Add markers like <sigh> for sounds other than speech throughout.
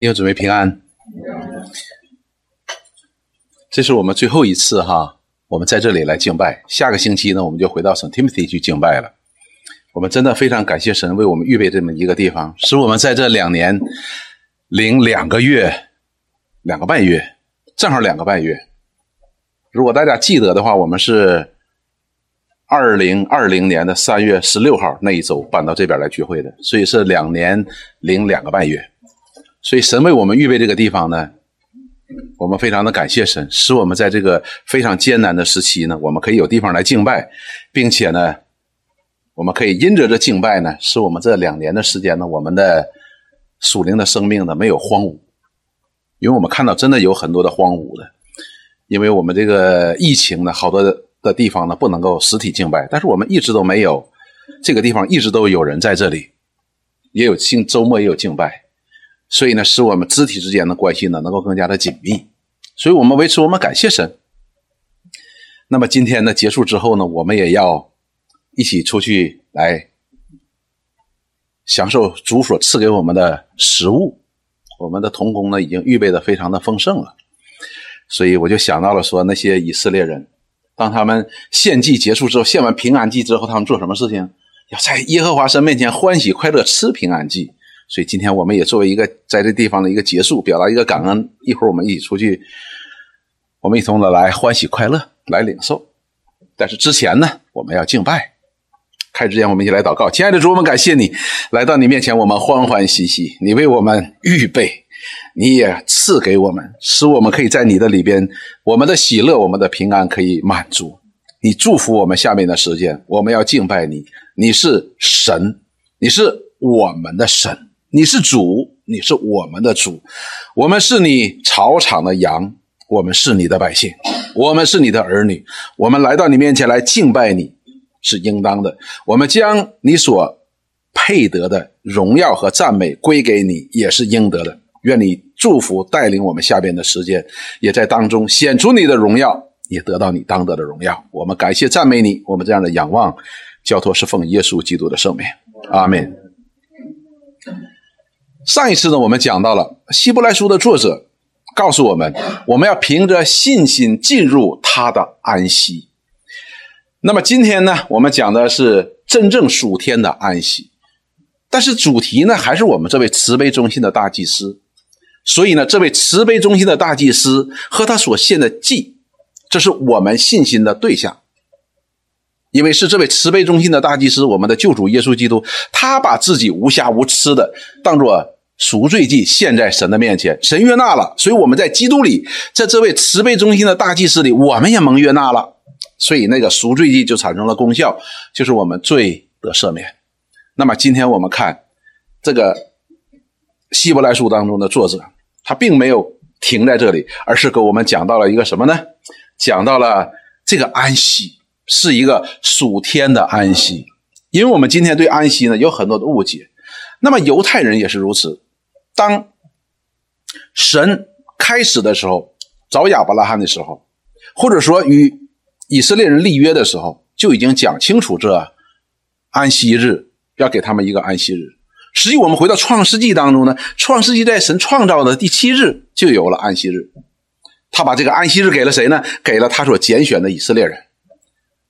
弟兄姊妹平安，这是我们最后一次哈，我们在这里来敬拜。下个星期呢，我们就回到 ctmt 去敬拜了。我们真的非常感谢神为我们预备这么一个地方，使我们在这两年零两个月、两个半月，正好两个半月。如果大家记得的话，我们是二零二零年的三月十六号那一周搬到这边来聚会的，所以是两年零两个半月。所以神为我们预备这个地方呢，我们非常的感谢神，使我们在这个非常艰难的时期呢，我们可以有地方来敬拜，并且呢，我们可以因着这敬拜呢，使我们这两年的时间呢，我们的属灵的生命呢没有荒芜，因为我们看到真的有很多的荒芜的，因为我们这个疫情呢，好多的地方呢不能够实体敬拜，但是我们一直都没有这个地方一直都有人在这里，也有敬周末也有敬拜。所以呢，使我们肢体之间的关系呢能够更加的紧密，所以我们维持我们感谢神。那么今天呢结束之后呢，我们也要一起出去来享受主所赐给我们的食物。我们的童工呢已经预备的非常的丰盛了，所以我就想到了说，那些以色列人，当他们献祭结束之后，献完平安祭之后，他们做什么事情？要在耶和华神面前欢喜快乐吃平安祭。所以今天我们也作为一个在这地方的一个结束，表达一个感恩。一会儿我们一起出去，我们一同的来欢喜快乐，来领受。但是之前呢，我们要敬拜。开之前，我们一起来祷告。亲爱的主，我们感谢你来到你面前，我们欢欢喜喜。你为我们预备，你也赐给我们，使我们可以在你的里边，我们的喜乐，我们的平安可以满足。你祝福我们下面的时间，我们要敬拜你。你是神，你是我们的神。你是主，你是我们的主，我们是你草场的羊，我们是你的百姓，我们是你的儿女，我们来到你面前来敬拜你，是应当的。我们将你所配得的荣耀和赞美归给你，也是应得的。愿你祝福带领我们下边的时间，也在当中显出你的荣耀，也得到你当得的荣耀。我们感谢赞美你，我们这样的仰望，交托是奉耶稣基督的圣名，阿门。上一次呢，我们讲到了希伯来书的作者告诉我们，我们要凭着信心进入他的安息。那么今天呢，我们讲的是真正属天的安息，但是主题呢，还是我们这位慈悲中心的大祭司。所以呢，这位慈悲中心的大祭司和他所献的祭，这是我们信心的对象。因为是这位慈悲中心的大祭司，我们的救主耶稣基督，他把自己无瑕无疵的当做赎罪祭献在神的面前，神悦纳了，所以我们在基督里，在这位慈悲中心的大祭司里，我们也蒙悦纳了，所以那个赎罪祭就产生了功效，就是我们罪得赦免。那么今天我们看这个希伯来书当中的作者，他并没有停在这里，而是给我们讲到了一个什么呢？讲到了这个安息。是一个属天的安息，因为我们今天对安息呢有很多的误解。那么犹太人也是如此。当神开始的时候，找亚伯拉罕的时候，或者说与以色列人立约的时候，就已经讲清楚这安息日要给他们一个安息日。实际我们回到创世纪当中呢，创世纪在神创造的第七日就有了安息日。他把这个安息日给了谁呢？给了他所拣选的以色列人。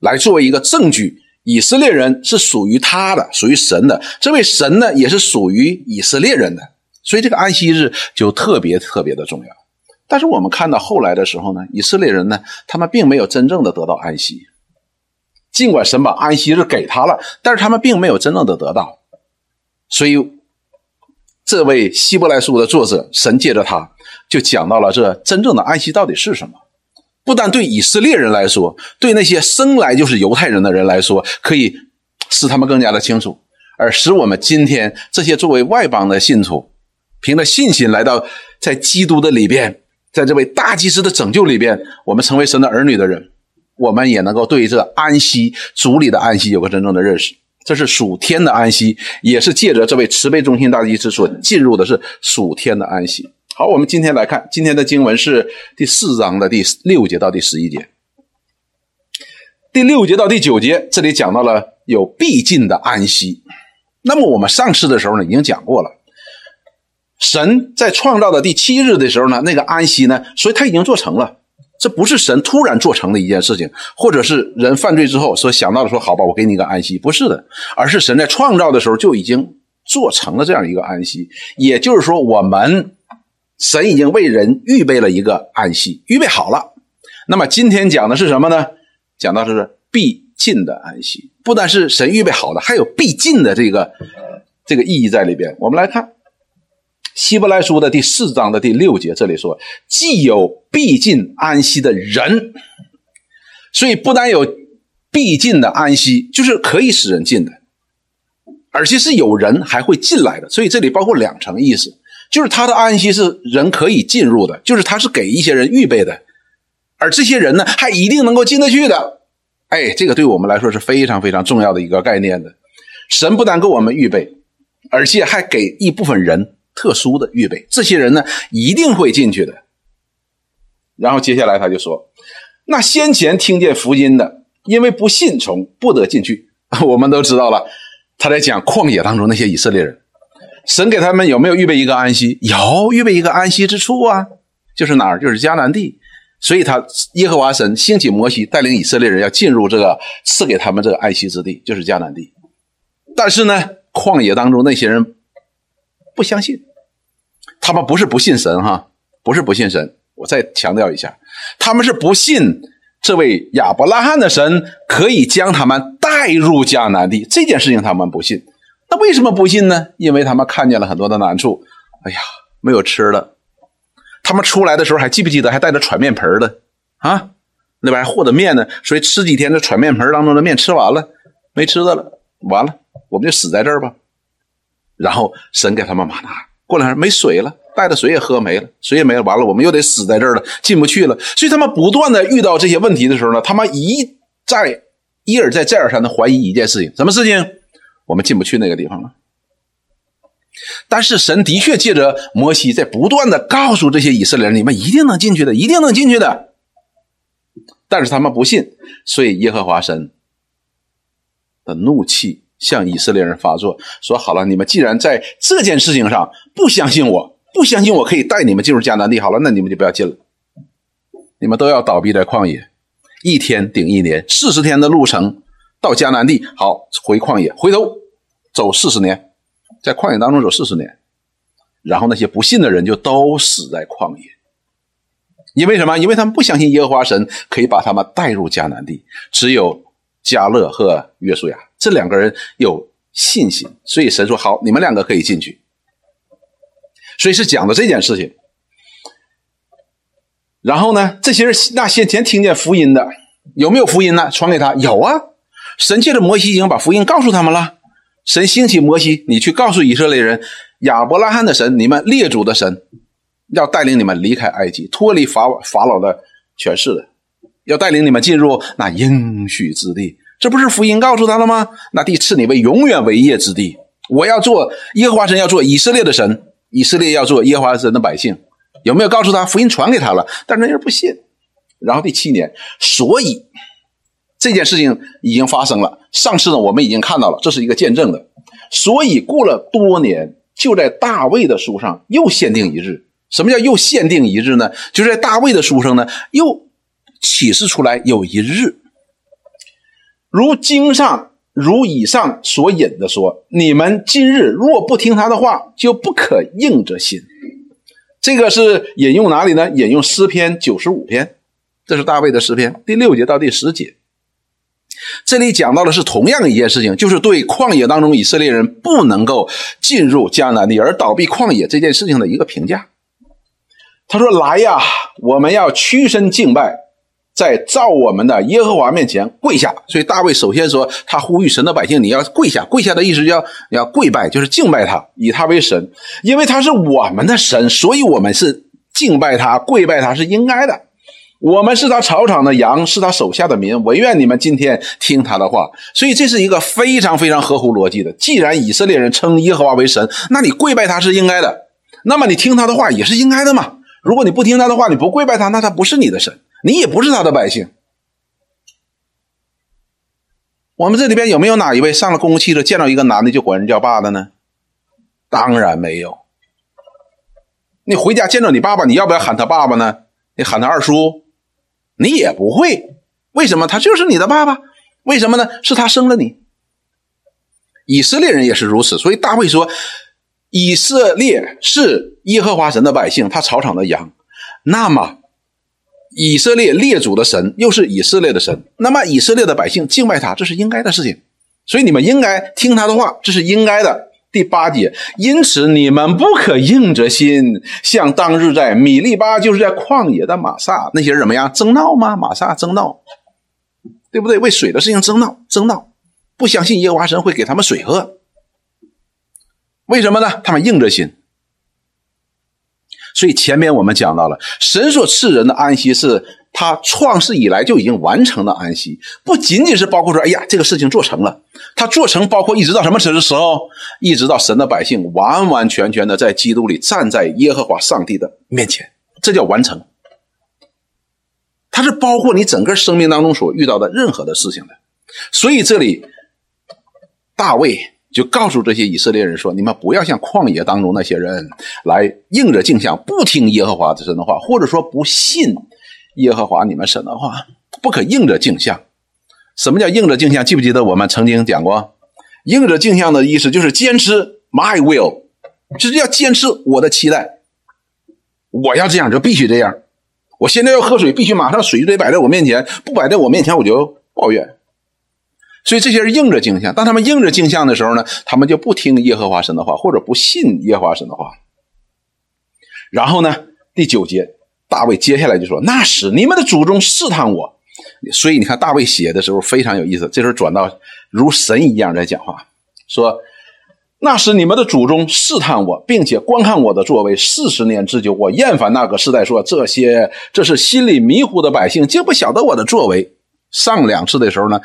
来作为一个证据，以色列人是属于他的，属于神的。这位神呢，也是属于以色列人的，所以这个安息日就特别特别的重要。但是我们看到后来的时候呢，以色列人呢，他们并没有真正的得到安息。尽管神把安息日给他了，但是他们并没有真正的得到。所以，这位希伯来书的作者，神借着他，就讲到了这真正的安息到底是什么。不但对以色列人来说，对那些生来就是犹太人的人来说，可以使他们更加的清楚；而使我们今天这些作为外邦的信徒，凭着信心来到在基督的里边，在这位大祭司的拯救里边，我们成为神的儿女的人，我们也能够对这安息主里的安息有个真正的认识。这是属天的安息，也是借着这位慈悲中心大祭司所进入的是属天的安息。好，我们今天来看今天的经文是第四章的第六节到第十一节。第六节到第九节，这里讲到了有必尽的安息。那么我们上次的时候呢，已经讲过了，神在创造的第七日的时候呢，那个安息呢，所以他已经做成了。这不是神突然做成的一件事情，或者是人犯罪之后所想到的说好吧，我给你一个安息，不是的，而是神在创造的时候就已经做成了这样一个安息。也就是说，我们神已经为人预备了一个安息，预备好了。那么今天讲的是什么呢？讲到的是必尽的安息，不但是神预备好的，还有必尽的这个这个意义在里边。我们来看。希伯来书的第四章的第六节，这里说：“既有必尽安息的人，所以不但有必尽的安息，就是可以使人进的，而且是有人还会进来的。所以这里包括两层意思，就是他的安息是人可以进入的，就是他是给一些人预备的，而这些人呢，还一定能够进得去的。哎，这个对我们来说是非常非常重要的一个概念的。神不但给我们预备，而且还给一部分人。”特殊的预备，这些人呢一定会进去的。然后接下来他就说：“那先前听见福音的，因为不信从，不得进去。<laughs> ”我们都知道了，他在讲旷野当中那些以色列人，神给他们有没有预备一个安息？有，预备一个安息之处啊，就是哪儿？就是迦南地。所以，他耶和华神兴起摩西，带领以色列人要进入这个赐给他们这个安息之地，就是迦南地。但是呢，旷野当中那些人不相信。他们不是不信神哈，不是不信神。我再强调一下，他们是不信这位亚伯拉罕的神可以将他们带入迦南地这件事情，他们不信。那为什么不信呢？因为他们看见了很多的难处。哎呀，没有吃的。他们出来的时候还记不记得还带着揣面盆的啊？那边还和着面呢。所以吃几天这揣面盆当中的面吃完了，没吃的了，完了，我们就死在这儿吧。然后神给他们马拿。过两天没水了，带的水也喝没了，水也没了，完了我们又得死在这儿了，进不去了。所以他们不断的遇到这些问题的时候呢，他们一再一而再再而三的怀疑一件事情：什么事情？我们进不去那个地方了。但是神的确借着摩西在不断的告诉这些以色列人：你们一定能进去的，一定能进去的。但是他们不信，所以耶和华神的怒气。向以色列人发作，说：“好了，你们既然在这件事情上不相信我，不相信我可以带你们进入迦南地，好了，那你们就不要进了，你们都要倒闭在旷野，一天顶一年，四十天的路程到迦南地，好回旷野，回头走四十年，在旷野当中走四十年，然后那些不信的人就都死在旷野，因为什么？因为他们不相信耶和华神可以把他们带入迦南地，只有加勒和约书亚。”这两个人有信心，所以神说：“好，你们两个可以进去。”所以是讲的这件事情。然后呢，这些人那先前听见福音的有没有福音呢？传给他有啊。神借着摩西已经把福音告诉他们了。神兴起摩西，你去告诉以色列人，亚伯拉罕的神，你们列祖的神，要带领你们离开埃及，脱离法法老的权势的，要带领你们进入那应许之地。这不是福音告诉他了吗？那地赐你为永远为业之地。我要做耶和华神，要做以色列的神，以色列要做耶和华神的百姓。有没有告诉他福音传给他了？但那人不信。然后第七年，所以这件事情已经发生了。上次呢，我们已经看到了，这是一个见证的。所以过了多年，就在大卫的书上又限定一日。什么叫又限定一日呢？就在大卫的书上呢，又启示出来有一日。如经上如以上所引的说，你们今日若不听他的话，就不可硬着心。这个是引用哪里呢？引用诗篇九十五篇，这是大卫的诗篇第六节到第十节。这里讲到的是同样一件事情，就是对旷野当中以色列人不能够进入迦南地而倒闭旷野这件事情的一个评价。他说：“来呀，我们要屈身敬拜。”在造我们的耶和华面前跪下，所以大卫首先说，他呼吁神的百姓，你要跪下。跪下的意思叫你要跪拜，就是敬拜他，以他为神，因为他是我们的神，所以我们是敬拜他、跪拜他是应该的。我们是他草场的羊，是他手下的民，唯愿你们今天听他的话。所以这是一个非常非常合乎逻辑的。既然以色列人称耶和华为神，那你跪拜他是应该的，那么你听他的话也是应该的嘛。如果你不听他的话，你不跪拜他，那他不是你的神。你也不是他的百姓。我们这里边有没有哪一位上了公共汽车见到一个男的就管人叫爸的呢？当然没有。你回家见到你爸爸，你要不要喊他爸爸呢？你喊他二叔，你也不会。为什么？他就是你的爸爸。为什么呢？是他生了你。以色列人也是如此。所以大卫说，以色列是耶和华神的百姓，他草场的羊。那么，以色列列祖的神又是以色列的神，那么以色列的百姓敬拜他，这是应该的事情。所以你们应该听他的话，这是应该的。第八节，因此你们不可硬着心，像当日在米利巴，就是在旷野的玛撒那些人怎么样争闹吗？玛撒争闹，对不对？为水的事情争闹，争闹，不相信耶和华神会给他们水喝。为什么呢？他们硬着心。所以前面我们讲到了，神所赐人的安息是。他创世以来就已经完成了安息，不仅仅是包括说，哎呀，这个事情做成了，他做成包括一直到什么时时候，一直到神的百姓完完全全的在基督里站在耶和华上帝的面前，这叫完成。它是包括你整个生命当中所遇到的任何的事情的，所以这里大卫就告诉这些以色列人说：“你们不要像旷野当中那些人来应着镜像，不听耶和华的神的话，或者说不信。”耶和华，你们神的话不可应着镜像。什么叫应着镜像？记不记得我们曾经讲过？应着镜像的意思就是坚持 my will，就是要坚持我的期待。我要这样就必须这样。我现在要喝水，必须马上水就得摆在我面前，不摆在我面前我就抱怨。所以这些人应着镜像。当他们应着镜像的时候呢，他们就不听耶和华神的话，或者不信耶和华神的话。然后呢，第九节。大卫接下来就说：“那时你们的祖宗试探我，所以你看大卫写的时候非常有意思。这时候转到如神一样在讲话，说：那时你们的祖宗试探我，并且观看我的作为四十年之久。我厌烦那个时代，说这些这是心里迷糊的百姓，竟不晓得我的作为。上两次的时候呢，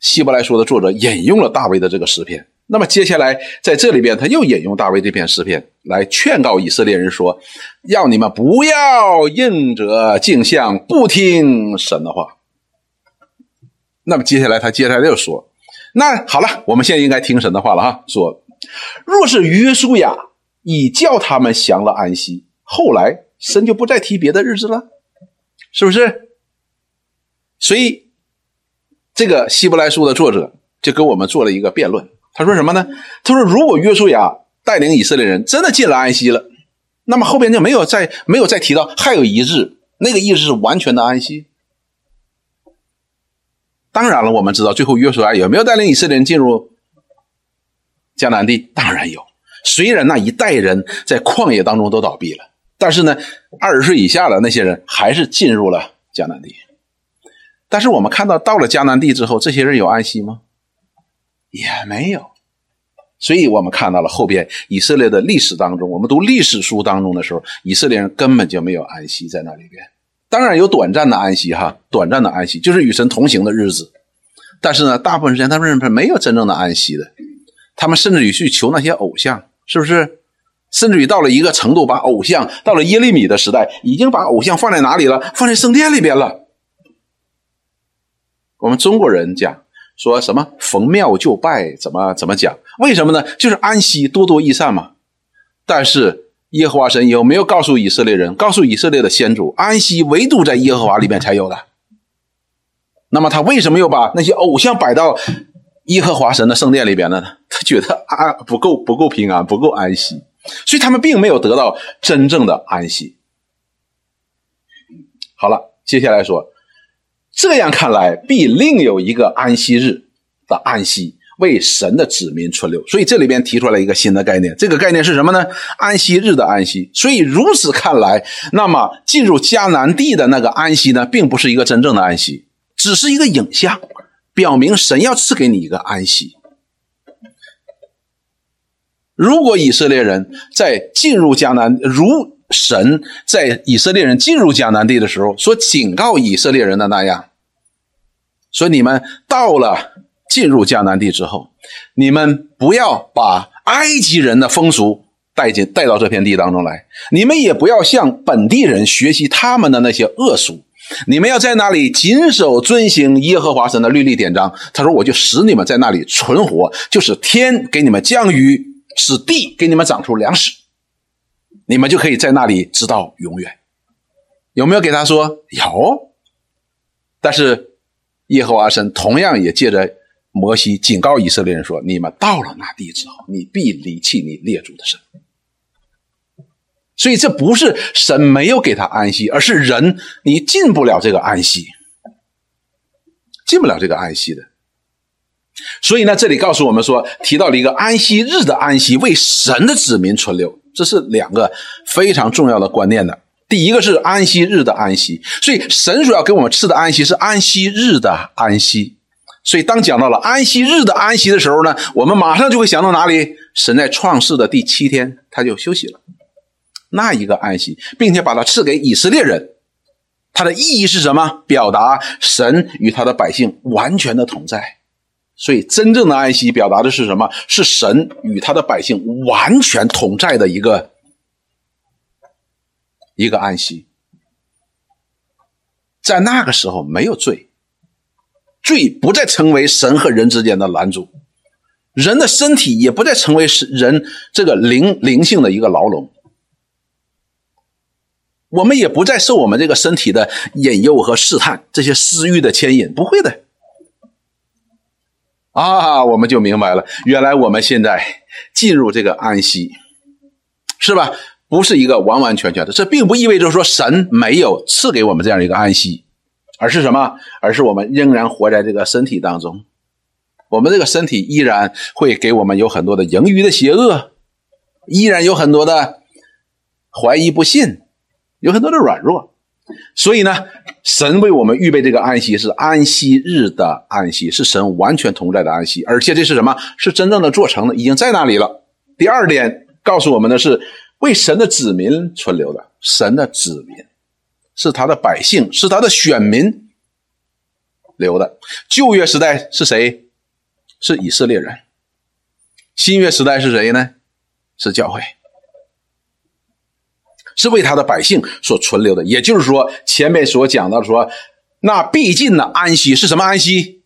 希伯来书的作者引用了大卫的这个诗篇。”那么接下来在这里边，他又引用大卫这篇诗篇来劝告以色列人说：“要你们不要应着镜像，不听神的话。”那么接下来他接下来又说：“那好了，我们现在应该听神的话了哈。说，若是约书亚已叫他们降了安息，后来神就不再提别的日子了，是不是？所以这个希伯来书的作者就跟我们做了一个辩论。”他说什么呢？他说：“如果约书亚带领以色列人真的进了安息了，那么后边就没有再没有再提到还有一日，那个意思是完全的安息。当然了，我们知道最后约书亚有没有带领以色列人进入迦南地？当然有。虽然那一代人在旷野当中都倒闭了，但是呢，二十岁以下的那些人还是进入了迦南地。但是我们看到到了迦南地之后，这些人有安息吗？”也没有，所以我们看到了后边以色列的历史当中，我们读历史书当中的时候，以色列人根本就没有安息在那里边。当然有短暂的安息哈，短暂的安息就是与神同行的日子。但是呢，大部分时间他们是没有真正的安息的。他们甚至于去求那些偶像，是不是？甚至于到了一个程度，把偶像到了耶利米的时代，已经把偶像放在哪里了？放在圣殿里边了。我们中国人讲。说什么逢庙就拜，怎么怎么讲？为什么呢？就是安息，多多益善嘛。但是耶和华神有没有告诉以色列人，告诉以色列的先祖，安息唯独在耶和华里面才有的？那么他为什么又把那些偶像摆到耶和华神的圣殿里边呢？他觉得啊不够不够平安，不够安息，所以他们并没有得到真正的安息。好了，接下来说。这样看来，必另有一个安息日的安息，为神的子民存留。所以这里边提出来一个新的概念，这个概念是什么呢？安息日的安息。所以如此看来，那么进入迦南地的那个安息呢，并不是一个真正的安息，只是一个影像，表明神要赐给你一个安息。如果以色列人在进入迦南，如神在以色列人进入迦南地的时候所警告以色列人的那样，说你们到了进入迦南地之后，你们不要把埃及人的风俗带进带到这片地当中来，你们也不要向本地人学习他们的那些恶俗，你们要在那里谨守遵行耶和华神的律例典章。他说：“我就使你们在那里存活，就是天给你们降雨，使地给你们长出粮食。”你们就可以在那里直到永远。有没有给他说有？但是耶和华神同样也借着摩西警告以色列人说：你们到了那地之后，你必离弃你列祖的神。所以这不是神没有给他安息，而是人你进不了这个安息，进不了这个安息的。所以呢，这里告诉我们说，提到了一个安息日的安息，为神的子民存留，这是两个非常重要的观念的。第一个是安息日的安息，所以神主要给我们赐的安息是安息日的安息。所以当讲到了安息日的安息的时候呢，我们马上就会想到哪里？神在创世的第七天他就休息了，那一个安息，并且把它赐给以色列人，它的意义是什么？表达神与他的百姓完全的同在。所以，真正的安息表达的是什么？是神与他的百姓完全同在的一个一个安息。在那个时候，没有罪，罪不再成为神和人之间的拦阻，人的身体也不再成为是人这个灵灵性的一个牢笼。我们也不再受我们这个身体的引诱和试探，这些私欲的牵引，不会的。啊，我们就明白了，原来我们现在进入这个安息，是吧？不是一个完完全全的，这并不意味着说神没有赐给我们这样一个安息，而是什么？而是我们仍然活在这个身体当中，我们这个身体依然会给我们有很多的盈余的邪恶，依然有很多的怀疑不信，有很多的软弱。所以呢，神为我们预备这个安息是安息日的安息，是神完全同在的安息，而且这是什么？是真正的做成了，已经在那里了。第二点告诉我们的是为神的子民存留的，神的子民是他的百姓，是他的选民留的。旧约时代是谁？是以色列人。新约时代是谁呢？是教会。是为他的百姓所存留的，也就是说，前面所讲到说，那必尽的安息是什么安息？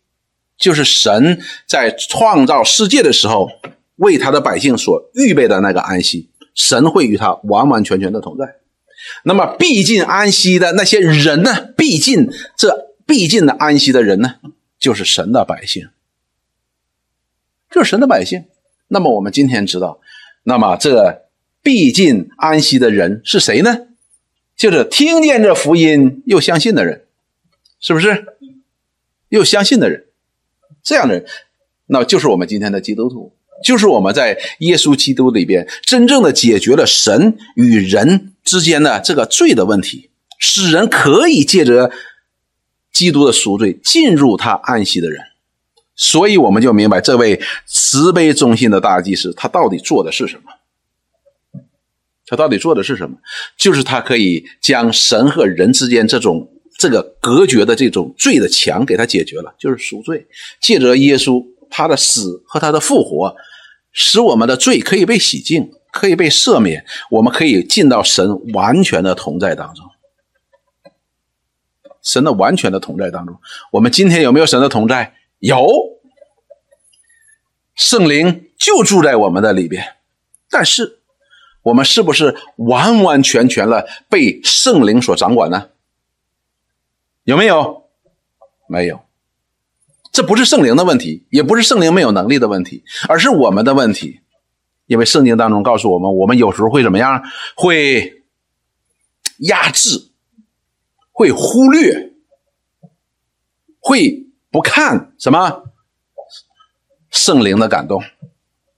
就是神在创造世界的时候为他的百姓所预备的那个安息，神会与他完完全全的同在。那么，必尽安息的那些人呢？必尽这必尽的安息的人呢？就是神的百姓，就是神的百姓。那么，我们今天知道，那么这。必尽安息的人是谁呢？就是听见这福音又相信的人，是不是？又相信的人，这样的人，那就是我们今天的基督徒，就是我们在耶稣基督里边真正的解决了神与人之间的这个罪的问题，使人可以借着基督的赎罪进入他安息的人。所以我们就明白，这位慈悲忠心的大祭司，他到底做的是什么？他到底做的是什么？就是他可以将神和人之间这种这个隔绝的这种罪的墙给他解决了，就是赎罪。借着耶稣他的死和他的复活，使我们的罪可以被洗净，可以被赦免，我们可以进到神完全的同在当中。神的完全的同在当中，我们今天有没有神的同在？有，圣灵就住在我们的里边，但是。我们是不是完完全全了被圣灵所掌管呢？有没有？没有。这不是圣灵的问题，也不是圣灵没有能力的问题，而是我们的问题。因为圣经当中告诉我们，我们有时候会怎么样？会压制，会忽略，会不看什么圣灵的感动，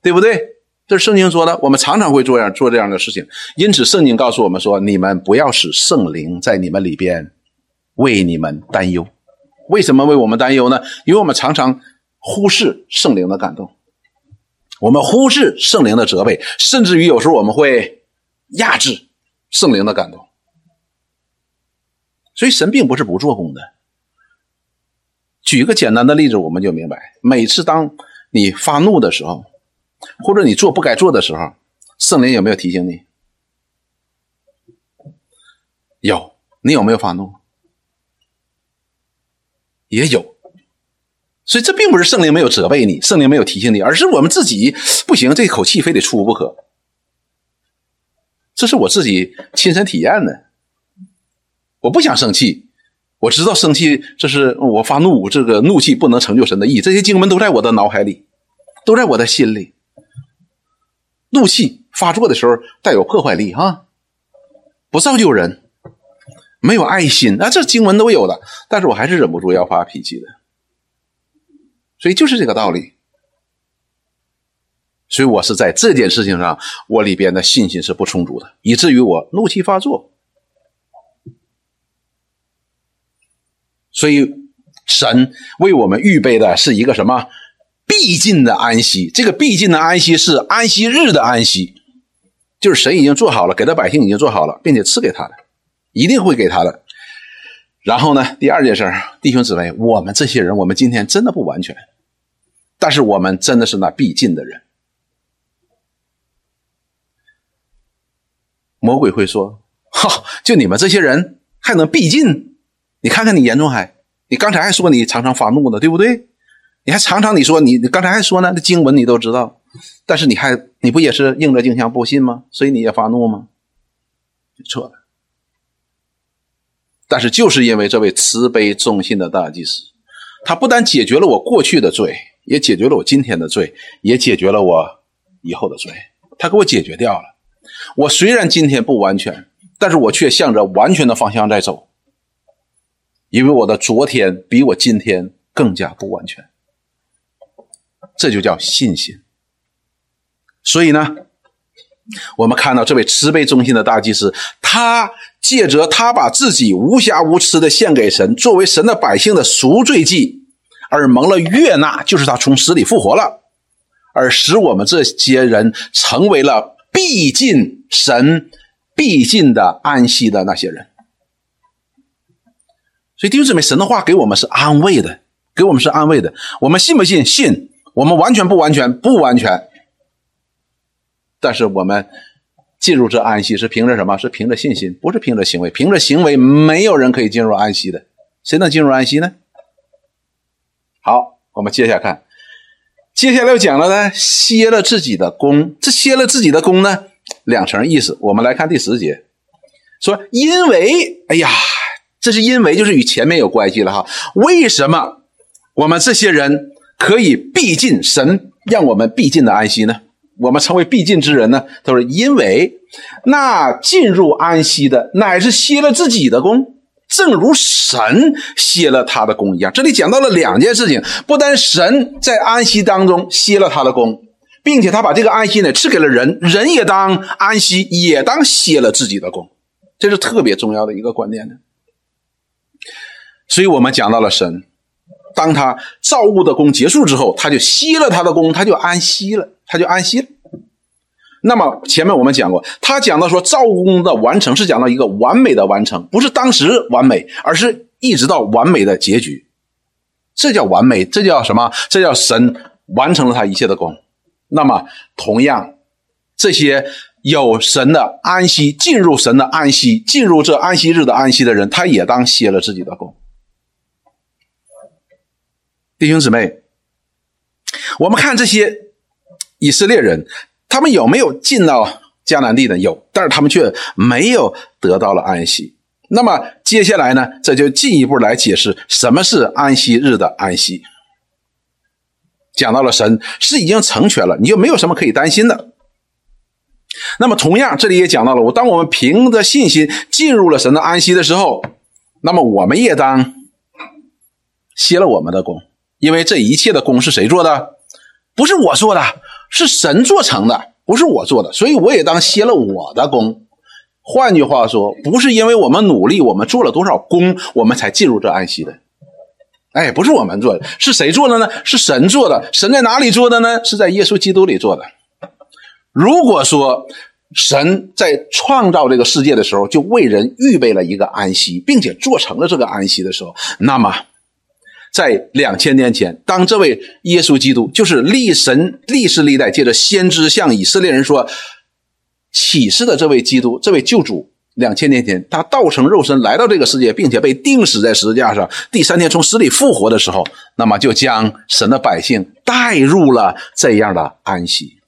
对不对？这是圣经说的，我们常常会做样做这样的事情。因此，圣经告诉我们说：“你们不要使圣灵在你们里边为你们担忧。”为什么为我们担忧呢？因为我们常常忽视圣灵的感动，我们忽视圣灵的责备，甚至于有时候我们会压制圣灵的感动。所以，神并不是不做工的。举个简单的例子，我们就明白：每次当你发怒的时候。或者你做不该做的时候，圣灵有没有提醒你？有，你有没有发怒？也有，所以这并不是圣灵没有责备你，圣灵没有提醒你，而是我们自己不行，这口气非得出不可。这是我自己亲身体验的。我不想生气，我知道生气这是我发怒，这个怒气不能成就神的意。这些经文都在我的脑海里，都在我的心里。怒气发作的时候带有破坏力啊，不造就人，没有爱心啊，这经文都有的。但是我还是忍不住要发脾气的，所以就是这个道理。所以我是在这件事情上，我里边的信心是不充足的，以至于我怒气发作。所以神为我们预备的是一个什么？必尽的安息，这个必尽的安息是安息日的安息，就是神已经做好了，给他百姓已经做好了，并且赐给他的，一定会给他的。然后呢，第二件事弟兄姊妹，我们这些人，我们今天真的不完全，但是我们真的是那必尽的人。魔鬼会说：“哈，就你们这些人还能必尽？你看看你严重还，你刚才还说你常常发怒呢，对不对？”你还常常你说你你刚才还说呢，那经文你都知道，但是你还你不也是应着镜像不信吗？所以你也发怒吗？错了。但是就是因为这位慈悲忠信的大祭司，他不但解决了我过去的罪，也解决了我今天的罪，也解决了我以后的罪，他给我解决掉了。我虽然今天不完全，但是我却向着完全的方向在走，因为我的昨天比我今天更加不完全。这就叫信心。所以呢，我们看到这位慈悲忠心的大祭司，他借着他把自己无瑕无疵的献给神，作为神的百姓的赎罪祭，而蒙了悦纳，就是他从死里复活了，而使我们这些人成为了必尽神必尽的安息的那些人。所以弟兄姊妹，神的话给我们是安慰的，给我们是安慰的。我们信不信？信。我们完全不完全，不完全。但是我们进入这安息是凭着什么？是凭着信心，不是凭着行为。凭着行为，没有人可以进入安息的。谁能进入安息呢？好，我们接下来看，接下来要讲了呢，歇了自己的功。这歇了自己的功呢，两层意思。我们来看第十节，说因为，哎呀，这是因为，就是与前面有关系了哈。为什么我们这些人？可以必尽神让我们必尽的安息呢？我们成为必尽之人呢？他说：“因为那进入安息的乃是歇了自己的功，正如神歇了他的功一样。”这里讲到了两件事情：不但神在安息当中歇了他的功，并且他把这个安息呢赐给了人，人也当安息，也当歇了自己的功。这是特别重要的一个观念呢。所以我们讲到了神。当他造物的功结束之后，他就歇了他的功，他就安息了，他就安息了。那么前面我们讲过，他讲到说造物功的完成是讲到一个完美的完成，不是当时完美，而是一直到完美的结局，这叫完美，这叫什么？这叫神完成了他一切的功。那么同样，这些有神的安息，进入神的安息，进入这安息日的安息的人，他也当歇了自己的功。弟兄姊妹，我们看这些以色列人，他们有没有进到迦南地呢？有，但是他们却没有得到了安息。那么接下来呢？这就进一步来解释什么是安息日的安息。讲到了神是已经成全了，你就没有什么可以担心的。那么同样，这里也讲到了，我当我们凭着信心进入了神的安息的时候，那么我们也当歇了我们的功。因为这一切的功是谁做的？不是我做的，是神做成的，不是我做的，所以我也当歇了我的功。换句话说，不是因为我们努力，我们做了多少功，我们才进入这安息的。哎，不是我们做的，是谁做的呢？是神做的。神在哪里做的呢？是在耶稣基督里做的。如果说神在创造这个世界的时候，就为人预备了一个安息，并且做成了这个安息的时候，那么。在两千年前，当这位耶稣基督，就是历神历世历代借着先知向以色列人说启示的这位基督，这位救主，两千年前他道成肉身来到这个世界，并且被钉死在十字架上，第三天从死里复活的时候，那么就将神的百姓带入了这样的安息。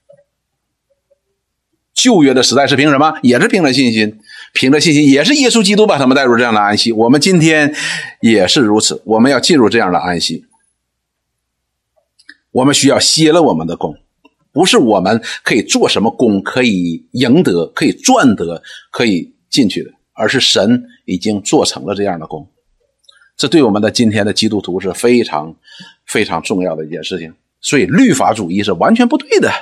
旧约的时代是凭什么？也是凭着信心，凭着信心，也是耶稣基督把他们带入这样的安息。我们今天也是如此，我们要进入这样的安息。我们需要歇了我们的功，不是我们可以做什么功可以赢得、可以赚得、可以进去的，而是神已经做成了这样的功。这对我们的今天的基督徒是非常非常重要的一件事情。所以，律法主义是完全不对的。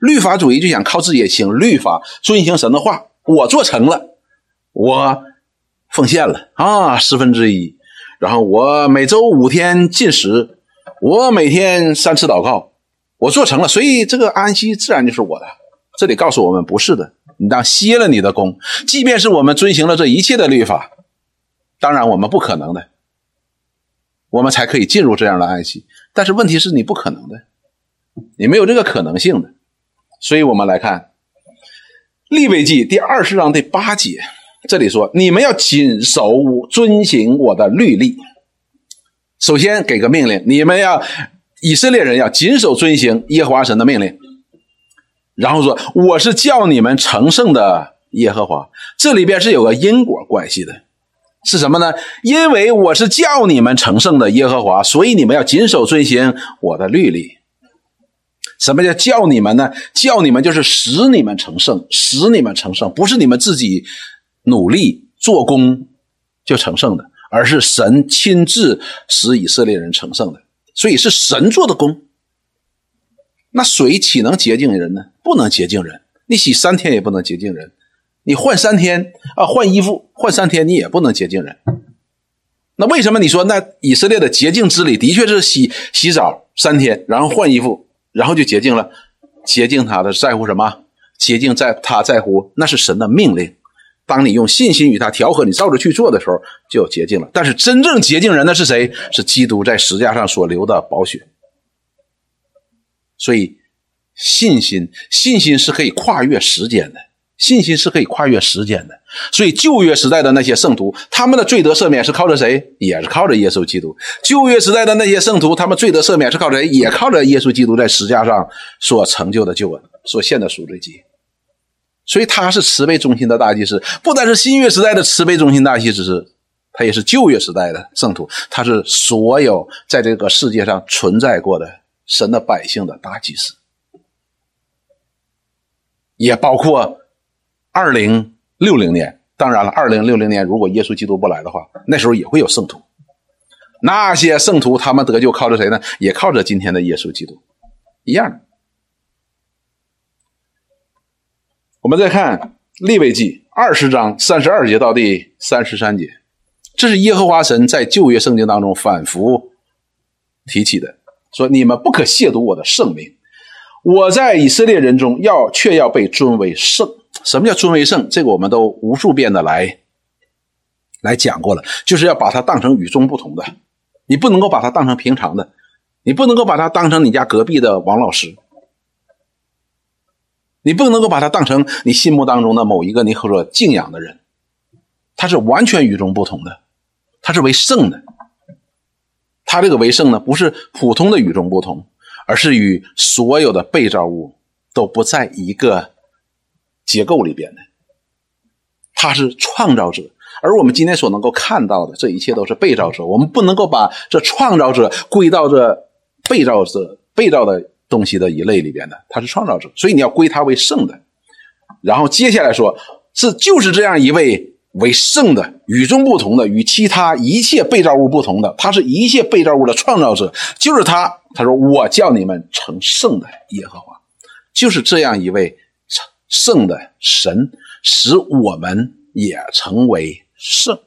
律法主义就想靠自己行，律法遵行神的话，我做成了，我奉献了啊，十分之一，然后我每周五天进食。我每天三次祷告，我做成了，所以这个安息自然就是我的。这里告诉我们不是的，你当歇了你的功，即便是我们遵行了这一切的律法，当然我们不可能的，我们才可以进入这样的安息。但是问题是你不可能的，你没有这个可能性的。所以我们来看利未记第二十章第八节，这里说：你们要谨守遵行我的律例。首先给个命令，你们要以色列人要谨守遵行耶和华神的命令。然后说：“我是叫你们成圣的耶和华。”这里边是有个因果关系的，是什么呢？因为我是叫你们成圣的耶和华，所以你们要谨守遵行我的律例。什么叫叫你们呢？叫你们就是使你们成圣，使你们成圣，不是你们自己努力做工就成圣的。而是神亲自使以色列人成圣的，所以是神做的功。那水岂能洁净人呢？不能洁净人，你洗三天也不能洁净人，你换三天啊，换衣服换三天你也不能洁净人。那为什么你说那以色列的洁净之礼的确是洗洗澡三天，然后换衣服，然后就洁净了？洁净他的在乎什么？洁净在他在乎那是神的命令。当你用信心与他调和，你照着去做的时候，就有洁净了。但是真正洁净人的是谁？是基督在十字架上所流的宝血。所以，信心，信心是可以跨越时间的，信心是可以跨越时间的。所以，旧约时代的那些圣徒，他们的罪得赦免是靠着谁？也是靠着耶稣基督。旧约时代的那些圣徒，他们罪得赦免是靠谁？也靠着耶稣基督在十字架上所成就的救恩，所献的赎罪祭。所以他是慈悲中心的大祭司，不单是新约时代的慈悲中心大祭司，他也是旧约时代的圣徒，他是所有在这个世界上存在过的神的百姓的大祭司，也包括二零六零年。当然了，二零六零年如果耶稣基督不来的话，那时候也会有圣徒。那些圣徒他们得救靠着谁呢？也靠着今天的耶稣基督，一样的。我们再看利未记二十章三十二节到第三十三节，这是耶和华神在旧约圣经当中反复提起的，说你们不可亵渎我的圣名，我在以色列人中要却要被尊为圣。什么叫尊为圣？这个我们都无数遍的来来讲过了，就是要把它当成与众不同的，你不能够把它当成平常的，你不能够把它当成你家隔壁的王老师。你不能够把他当成你心目当中的某一个你或者敬仰的人，他是完全与众不同的，他是为圣的。他这个为圣呢，不是普通的与众不同，而是与所有的被造物都不在一个结构里边的。他是创造者，而我们今天所能够看到的这一切都是被造者。我们不能够把这创造者归到这被造者被造的。东西的一类里边的，他是创造者，所以你要归他为圣的。然后接下来说，是就是这样一位为圣的、与众不同的、与其他一切被造物不同的，他是一切被造物的创造者，就是他。他说：“我叫你们成圣的耶和华，就是这样一位成圣的神，使我们也成为圣。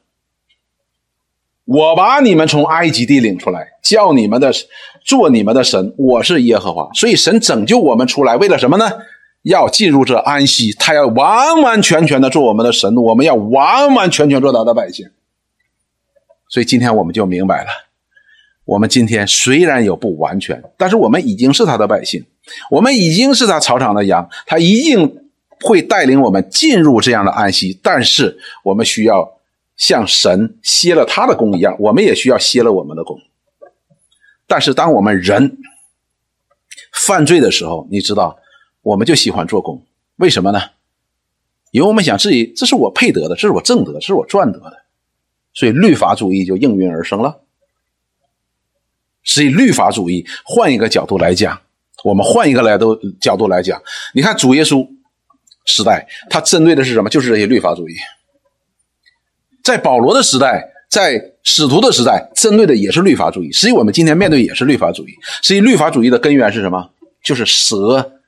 我把你们从埃及地领出来，叫你们的。”做你们的神，我是耶和华。所以神拯救我们出来，为了什么呢？要进入这安息，他要完完全全的做我们的神，我们要完完全全做他的百姓。所以今天我们就明白了，我们今天虽然有不完全，但是我们已经是他的百姓，我们已经是他草场的羊，他一定会带领我们进入这样的安息。但是我们需要像神歇了他的功一样，我们也需要歇了我们的功。但是，当我们人犯罪的时候，你知道，我们就喜欢做工。为什么呢？因为我们想自己这是我配得的，这是我挣得，这是我赚得的，所以律法主义就应运而生了。所以律法主义换一个角度来讲，我们换一个来都角度来讲，你看主耶稣时代，他针对的是什么？就是这些律法主义。在保罗的时代，在使徒的时代，针对的也是律法主义。实际我们今天面对也是律法主义。实际律法主义的根源是什么？就是蛇，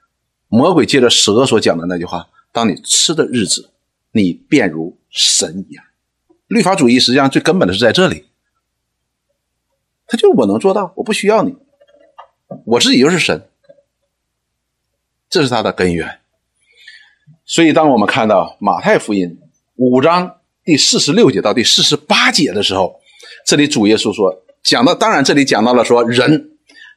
魔鬼借着蛇所讲的那句话：“当你吃的日子，你便如神一样。”律法主义实际上最根本的是在这里。他就我能做到，我不需要你，我自己就是神，这是他的根源。所以，当我们看到马太福音五章第四十六节到第四十八节的时候，这里主耶稣说讲到，当然这里讲到了说人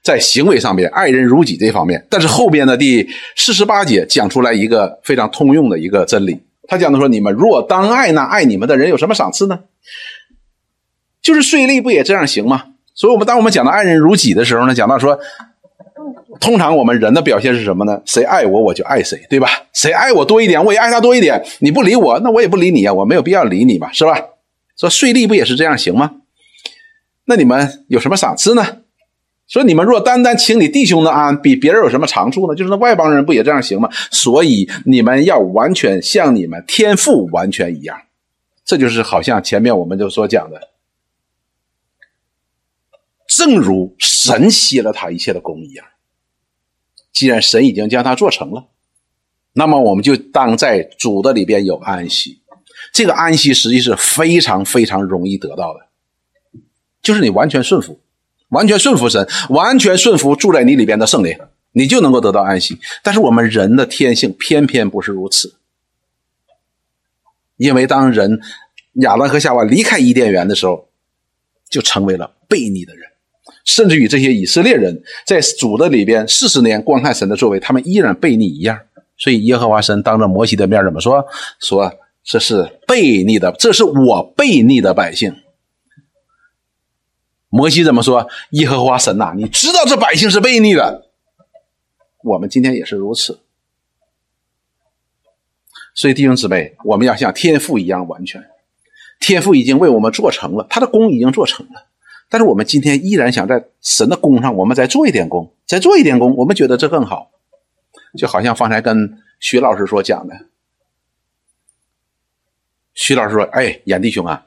在行为上面爱人如己这方面，但是后边的第四十八节讲出来一个非常通用的一个真理，他讲的说：你们若当爱那爱你们的人，有什么赏赐呢？就是税吏不也这样行吗？所以，我们当我们讲到爱人如己的时候呢，讲到说，通常我们人的表现是什么呢？谁爱我，我就爱谁，对吧？谁爱我多一点，我也爱他多一点。你不理我，那我也不理你啊，我没有必要理你嘛，是吧？说税吏不也是这样行吗？那你们有什么赏赐呢？说你们若单单请你弟兄的安，比别人有什么长处呢？就是那外邦人不也这样行吗？所以你们要完全像你们天赋完全一样。这就是好像前面我们就所讲的。正如神歇了他一切的功一样，既然神已经将它做成了，那么我们就当在主的里边有安息。这个安息实际是非常非常容易得到的，就是你完全顺服，完全顺服神，完全顺服住在你里边的圣灵，你就能够得到安息。但是我们人的天性偏偏不是如此，因为当人亚当和夏娃离开伊甸园的时候，就成为了悖逆的人。甚至于这些以色列人在主的里边四十年观看神的作为，他们依然悖逆一样。所以耶和华神当着摩西的面怎么说？说这是悖逆的，这是我悖逆的百姓。摩西怎么说？耶和华神呐，你知道这百姓是悖逆的。我们今天也是如此。所以弟兄姊妹，我们要像天父一样完全。天父已经为我们做成了，他的功已经做成了。但是我们今天依然想在神的功上，我们再做一点功，再做一点功，我们觉得这更好。就好像方才跟徐老师所讲的，徐老师说：“哎，严弟兄啊，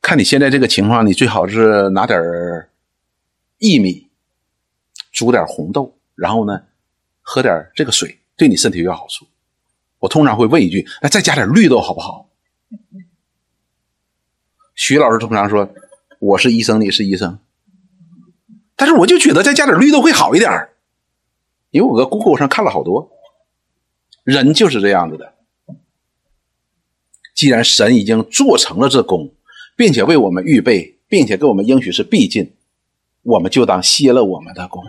看你现在这个情况，你最好是拿点薏米，煮点红豆，然后呢，喝点这个水，对你身体有好处。”我通常会问一句：“那，再加点绿豆好不好？”徐老师通常说。我是医生，你是医生，但是我就觉得再加点绿豆会好一点因为我在 Google 上看了好多，人就是这样子的。既然神已经做成了这功，并且为我们预备，并且给我们应许是必尽，我们就当歇了我们的功，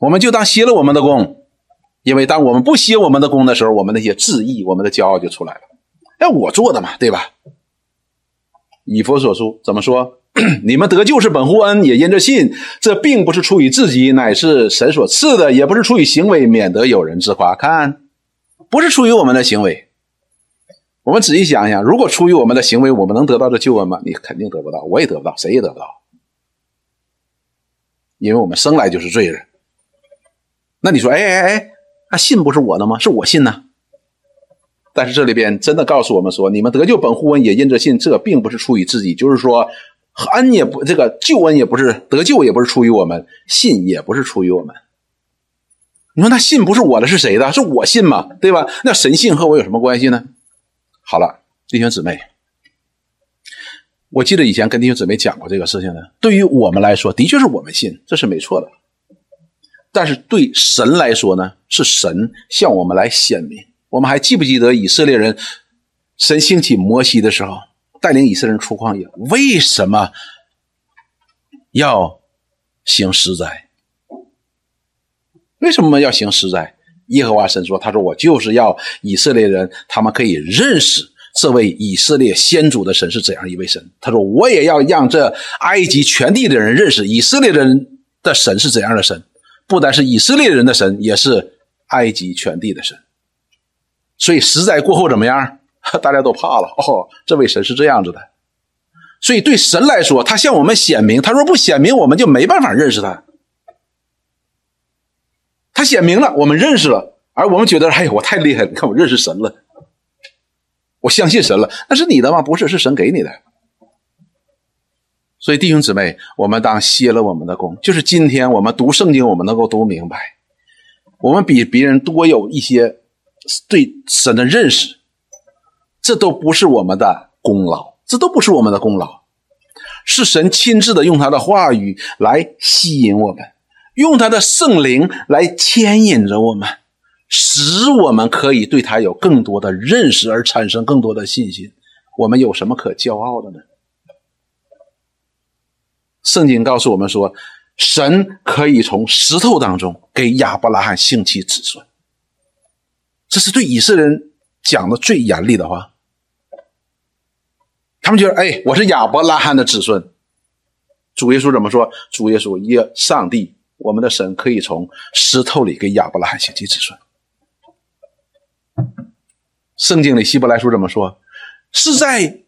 我们就当歇了我们的功，因为当我们不歇我们的功的时候，我们那些志意、我们的骄傲就出来了。哎，我做的嘛，对吧？以佛所书怎么说？<clears throat> 你们得救是本乎恩，也因着信。这并不是出于自己，乃是神所赐的；也不是出于行为，免得有人自夸。看，不是出于我们的行为。我们仔细想想，如果出于我们的行为，我们能得到这救恩吗？你肯定得不到，我也得不到，谁也得不到，因为我们生来就是罪人。那你说，哎哎哎，那信不是我的吗？是我信呢。但是这里边真的告诉我们说，你们得救本乎恩，也因着信。这并不是出于自己，就是说，恩也不这个救恩也不是得救，也不是出于我们，信也不是出于我们。你说那信不是我的，是谁的？是我信嘛，对吧？那神信和我有什么关系呢？好了，弟兄姊妹，我记得以前跟弟兄姊妹讲过这个事情呢。对于我们来说，的确是我们信，这是没错的。但是对神来说呢，是神向我们来显明。我们还记不记得以色列人神兴起摩西的时候，带领以色列人出旷野，为什么要行施灾？为什么要行施灾？耶和华神说：“他说我就是要以色列人，他们可以认识这位以色列先祖的神是怎样一位神。他说我也要让这埃及全地的人认识以色列人的神是怎样的神，不单是以色列人的神，也是埃及全地的神。”所以实在过后怎么样？<laughs> 大家都怕了。哦，这位神是这样子的。所以对神来说，他向我们显明。他说不显明，我们就没办法认识他。他显明了，我们认识了，而我们觉得，哎呀，我太厉害了！你看，我认识神了，我相信神了。那是你的吗？不是，是神给你的。所以弟兄姊妹，我们当歇了我们的功，就是今天我们读圣经，我们能够读明白，我们比别人多有一些对神的认识，这都不是我们的功劳。这都不是我们的功劳，是神亲自的用他的话语来吸引我们，用他的圣灵来牵引着我们，使我们可以对他有更多的认识而产生更多的信心。我们有什么可骄傲的呢？圣经告诉我们说，神可以从石头当中给亚伯拉罕兴起子孙，这是对以色列人讲的最严厉的话。他们觉得，哎，我是亚伯拉罕的子孙。主耶稣怎么说？主耶稣耶，上帝，我们的神可以从石头里给亚伯拉罕兴起子孙。圣经里希伯来书怎么说？是在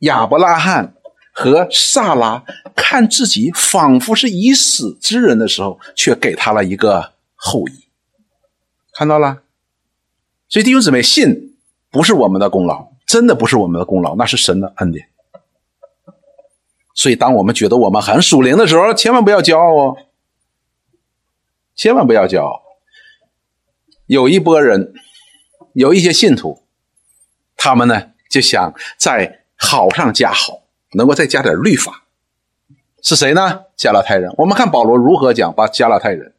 亚伯拉罕和萨拉看自己仿佛是已死之人的时候，却给他了一个后裔。看到了？所以弟兄姊妹，信不是我们的功劳。真的不是我们的功劳，那是神的恩典。所以，当我们觉得我们很属灵的时候，千万不要骄傲哦，千万不要骄傲。有一波人，有一些信徒，他们呢就想在好上加好，能够再加点律法。是谁呢？加拉太人。我们看保罗如何讲，把加拉太人。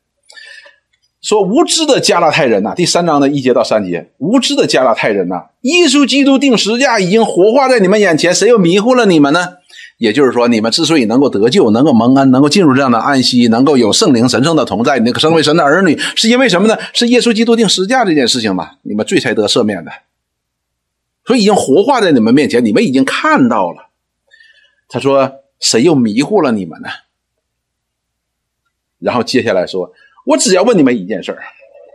说无知的加拉太人呐，第三章的一节到三节，无知的加拉太人呐，耶稣基督定十架已经活化在你们眼前，谁又迷糊了你们呢？也就是说，你们之所以能够得救，能够蒙恩，能够进入这样的安息，能够有圣灵神圣的同在，那个成为神的儿女，是因为什么呢？是耶稣基督定十架这件事情嘛？你们罪才得赦免的，所以已经活化在你们面前，你们已经看到了。他说，谁又迷糊了你们呢？然后接下来说。我只要问你们一件事儿：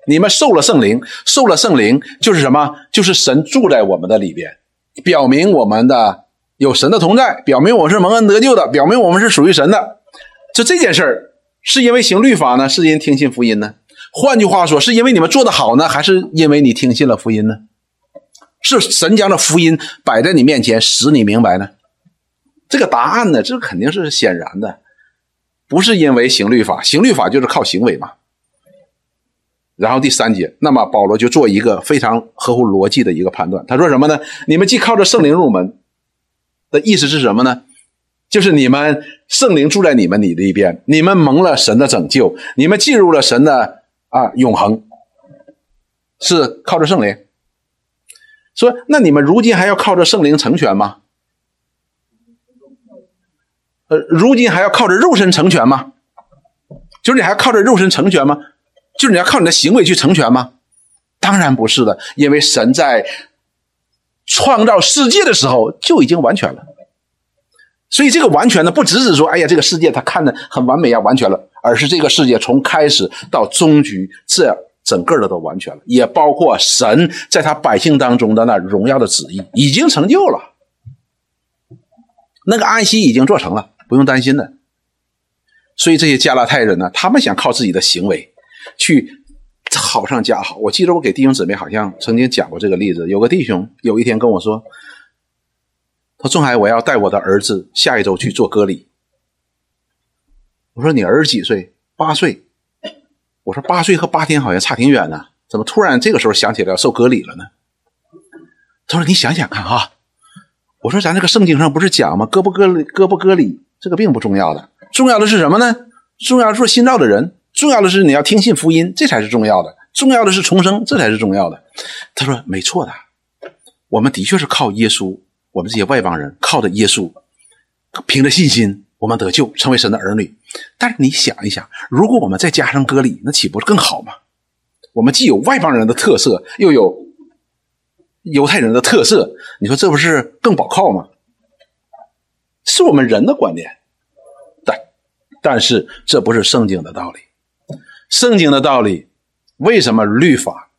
你们受了圣灵，受了圣灵就是什么？就是神住在我们的里边，表明我们的有神的同在，表明我是蒙恩得救的，表明我们是属于神的。就这件事儿，是因为行律法呢，是因听信福音呢？换句话说，是因为你们做的好呢，还是因为你听信了福音呢？是神将的福音摆在你面前，使你明白呢？这个答案呢，这肯定是显然的，不是因为行律法，行律法就是靠行为嘛。然后第三节，那么保罗就做一个非常合乎逻辑的一个判断。他说什么呢？你们既靠着圣灵入门的意思是什么呢？就是你们圣灵住在你们里里边，你们蒙了神的拯救，你们进入了神的啊永恒，是靠着圣灵。说那你们如今还要靠着圣灵成全吗？呃，如今还要靠着肉身成全吗？就是你还要靠着肉身成全吗？就是你要靠你的行为去成全吗？当然不是的，因为神在创造世界的时候就已经完全了。所以这个完全呢，不只是说，哎呀，这个世界他看的很完美呀，完全了，而是这个世界从开始到终局，这整个的都完全了，也包括神在他百姓当中的那荣耀的旨意已经成就了，那个安息已经做成了，不用担心的。所以这些加拉太人呢，他们想靠自己的行为。去好上加好。我记得我给弟兄姊妹好像曾经讲过这个例子。有个弟兄有一天跟我说：“他说仲海，我要带我的儿子下一周去做割礼。”我说：“你儿子几岁？八岁。”我说：“八岁和八天好像差挺远呢，怎么突然这个时候想起来要受割礼了呢？”他说：“你想想看啊。”我说：“咱这个圣经上不是讲吗？割不割礼，割不割礼，这个并不重要的，重要的是什么呢？重要的是新造的人。”重要的是你要听信福音，这才是重要的。重要的是重生，这才是重要的。他说：“没错的，我们的确是靠耶稣，我们这些外邦人靠着耶稣，凭着信心，我们得救，成为神的儿女。但是你想一想，如果我们再加上割礼，那岂不是更好吗？我们既有外邦人的特色，又有犹太人的特色，你说这不是更保靠吗？是我们人的观念，但但是这不是圣经的道理。”圣经的道理，为什么律法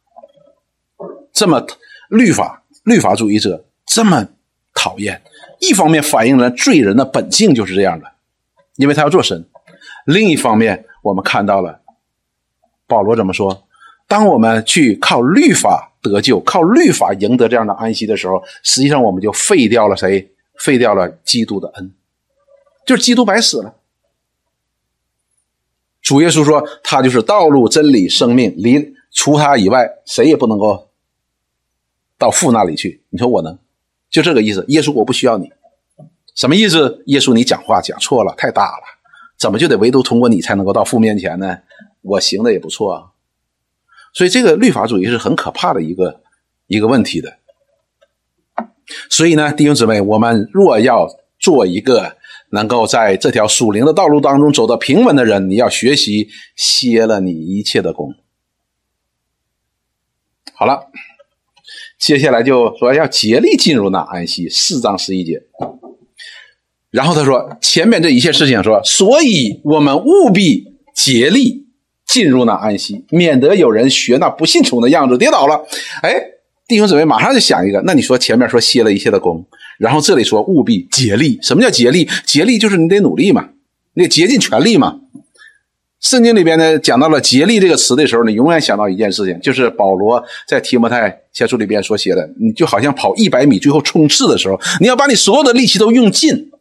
这么律法律法主义者这么讨厌？一方面反映了罪人的本性就是这样的，因为他要做神；另一方面，我们看到了保罗怎么说：当我们去靠律法得救，靠律法赢得这样的安息的时候，实际上我们就废掉了谁？废掉了基督的恩，就是基督白死了。主耶稣说：“他就是道路、真理、生命，离除他以外，谁也不能够到父那里去。”你说我能？就这个意思。耶稣，我不需要你，什么意思？耶稣，你讲话讲错了，太大了，怎么就得唯独通过你才能够到父面前呢？我行的也不错啊。所以，这个律法主义是很可怕的一个一个问题的。所以呢，弟兄姊妹，我们若要做一个能够在这条属灵的道路当中走得平稳的人，你要学习歇了你一切的功。好了，接下来就说要竭力进入那安息，四章十一节。然后他说前面这一切事情说，所以我们务必竭力。进入那安息，免得有人学那不信从的样子跌倒了。哎，弟兄姊妹，马上就想一个。那你说前面说歇了一切的功，然后这里说务必竭力。什么叫竭力？竭力就是你得努力嘛，你得竭尽全力嘛。圣经里边呢讲到了竭力这个词的时候，你永远想到一件事情，就是保罗在提摩太前书里边所写的，你就好像跑一百米最后冲刺的时候，你要把你所有的力气都用尽，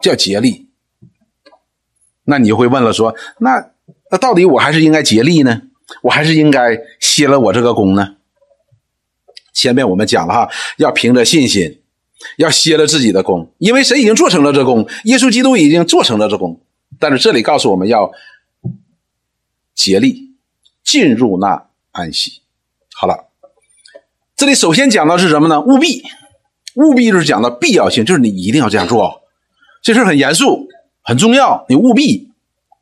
叫竭力。那你就会问了，说那？那到底我还是应该竭力呢，我还是应该歇了我这个功呢？前面我们讲了哈，要凭着信心，要歇了自己的功，因为神已经做成了这功，耶稣基督已经做成了这功。但是这里告诉我们要竭力进入那安息。好了，这里首先讲到是什么呢？务必，务必就是讲到必要性，就是你一定要这样做，这事很严肃，很重要，你务必。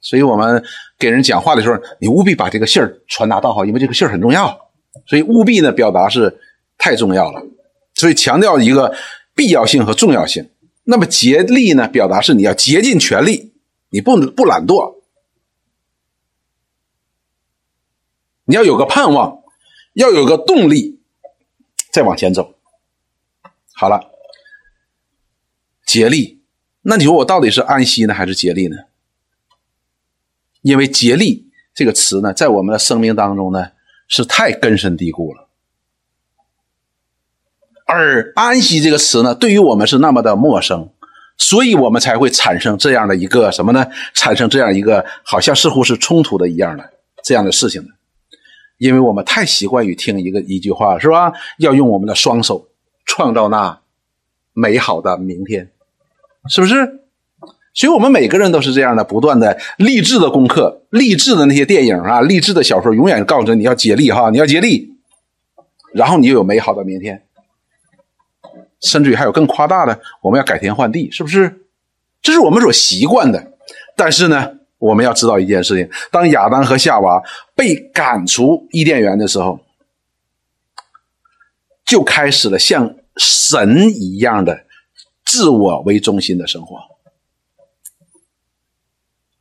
所以我们给人讲话的时候，你务必把这个信儿传达到好，因为这个信儿很重要。所以务必呢，表达是太重要了。所以强调一个必要性和重要性。那么竭力呢，表达是你要竭尽全力，你不不懒惰，你要有个盼望，要有个动力，再往前走。好了，竭力，那你说我到底是安息呢，还是竭力呢？因为“竭力”这个词呢，在我们的生命当中呢，是太根深蒂固了。而“安息”这个词呢，对于我们是那么的陌生，所以我们才会产生这样的一个什么呢？产生这样一个好像似乎是冲突的一样的这样的事情呢？因为我们太习惯于听一个一句话，是吧？要用我们的双手创造那美好的明天，是不是？所以，我们每个人都是这样的，不断的励志的功课、励志的那些电影啊、励志的小说，永远告诉你要竭力哈，你要竭力，然后你就有美好的明天。甚至于还有更夸大的，我们要改天换地，是不是？这是我们所习惯的。但是呢，我们要知道一件事情：当亚当和夏娃被赶出伊甸园的时候，就开始了像神一样的自我为中心的生活。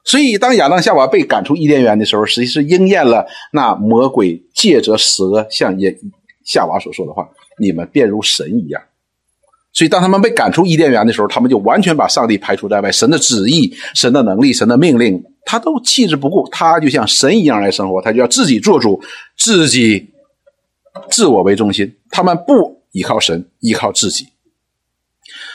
所以，当亚当夏娃被赶出伊甸园的时候，实际是应验了那魔鬼借着蛇向耶夏娃所说的话：“你们便如神一样。”所以，当他们被赶出伊甸园的时候，他们就完全把上帝排除在外，神的旨意、神的能力、神的命令，他都弃之不顾。他就像神一样来生活，他就要自己做主，自己自我为中心。他们不依靠神，依靠自己。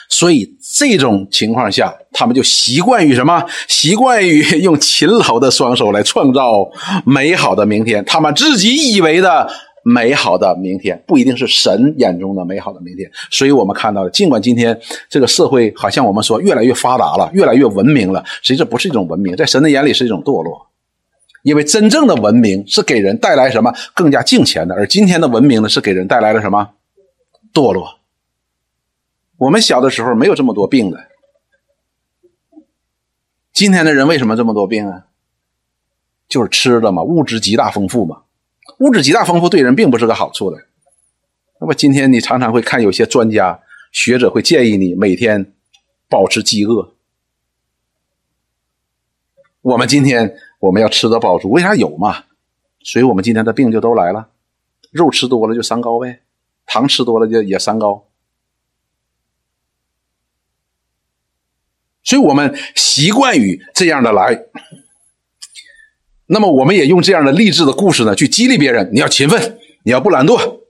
所以这种情况下，他们就习惯于什么？习惯于用勤劳的双手来创造美好的明天。他们自己以为的美好的明天，不一定是神眼中的美好的明天。所以我们看到，尽管今天这个社会好像我们说越来越发达了，越来越文明了，实际这不是一种文明，在神的眼里是一种堕落。因为真正的文明是给人带来什么？更加敬虔的，而今天的文明呢，是给人带来了什么？堕落。我们小的时候没有这么多病的，今天的人为什么这么多病啊？就是吃的嘛，物质极大丰富嘛，物质极大丰富对人并不是个好处的。那么今天你常常会看有些专家学者会建议你每天保持饥饿。我们今天我们要吃得饱足，为啥有嘛？所以我们今天的病就都来了，肉吃多了就三高呗，糖吃多了就也三高。所以我们习惯于这样的来，那么我们也用这样的励志的故事呢，去激励别人。你要勤奋，你要不懒惰，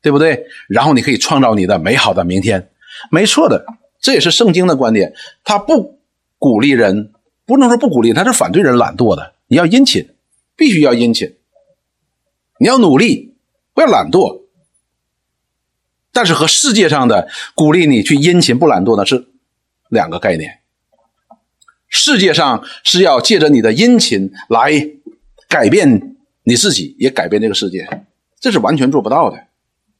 对不对？然后你可以创造你的美好的明天，没错的，这也是圣经的观点。他不鼓励人，不能说不鼓励，他是反对人懒惰的。你要殷勤，必须要殷勤，你要努力，不要懒惰。但是和世界上的鼓励你去殷勤不懒惰呢是。两个概念，世界上是要借着你的殷勤来改变你自己，也改变这个世界，这是完全做不到的。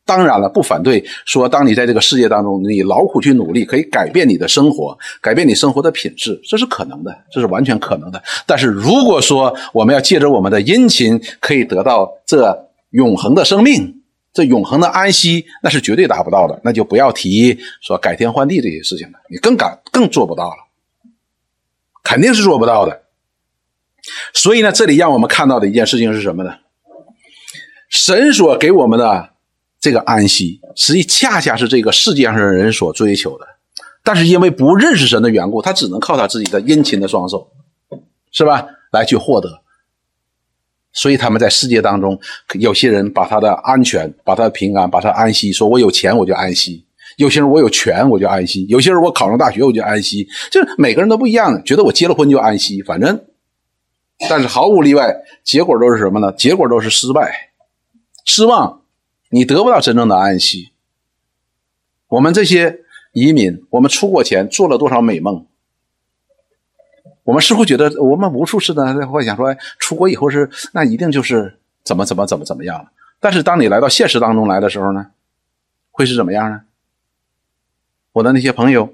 当然了，不反对说，当你在这个世界当中，你劳苦去努力，可以改变你的生活，改变你生活的品质，这是可能的，这是完全可能的。但是如果说我们要借着我们的殷勤，可以得到这永恒的生命。这永恒的安息，那是绝对达不到的，那就不要提说改天换地这些事情了，你更敢更做不到了，肯定是做不到的。所以呢，这里让我们看到的一件事情是什么呢？神所给我们的这个安息，实际恰恰是这个世界上的人所追求的，但是因为不认识神的缘故，他只能靠他自己的殷勤的双手，是吧，来去获得。所以他们在世界当中，有些人把他的安全、把他的平安、把他安息，说我有钱我就安息；有些人我有权我就安息；有些人我考上大学我就安息。就是每个人都不一样的，觉得我结了婚就安息，反正，但是毫无例外，结果都是什么呢？结果都是失败、失望，你得不到真正的安息。我们这些移民，我们出国前做了多少美梦？我们似乎觉得，我们无数次的在幻想说，出国以后是那一定就是怎么怎么怎么怎么样了。但是当你来到现实当中来的时候呢，会是怎么样呢？我的那些朋友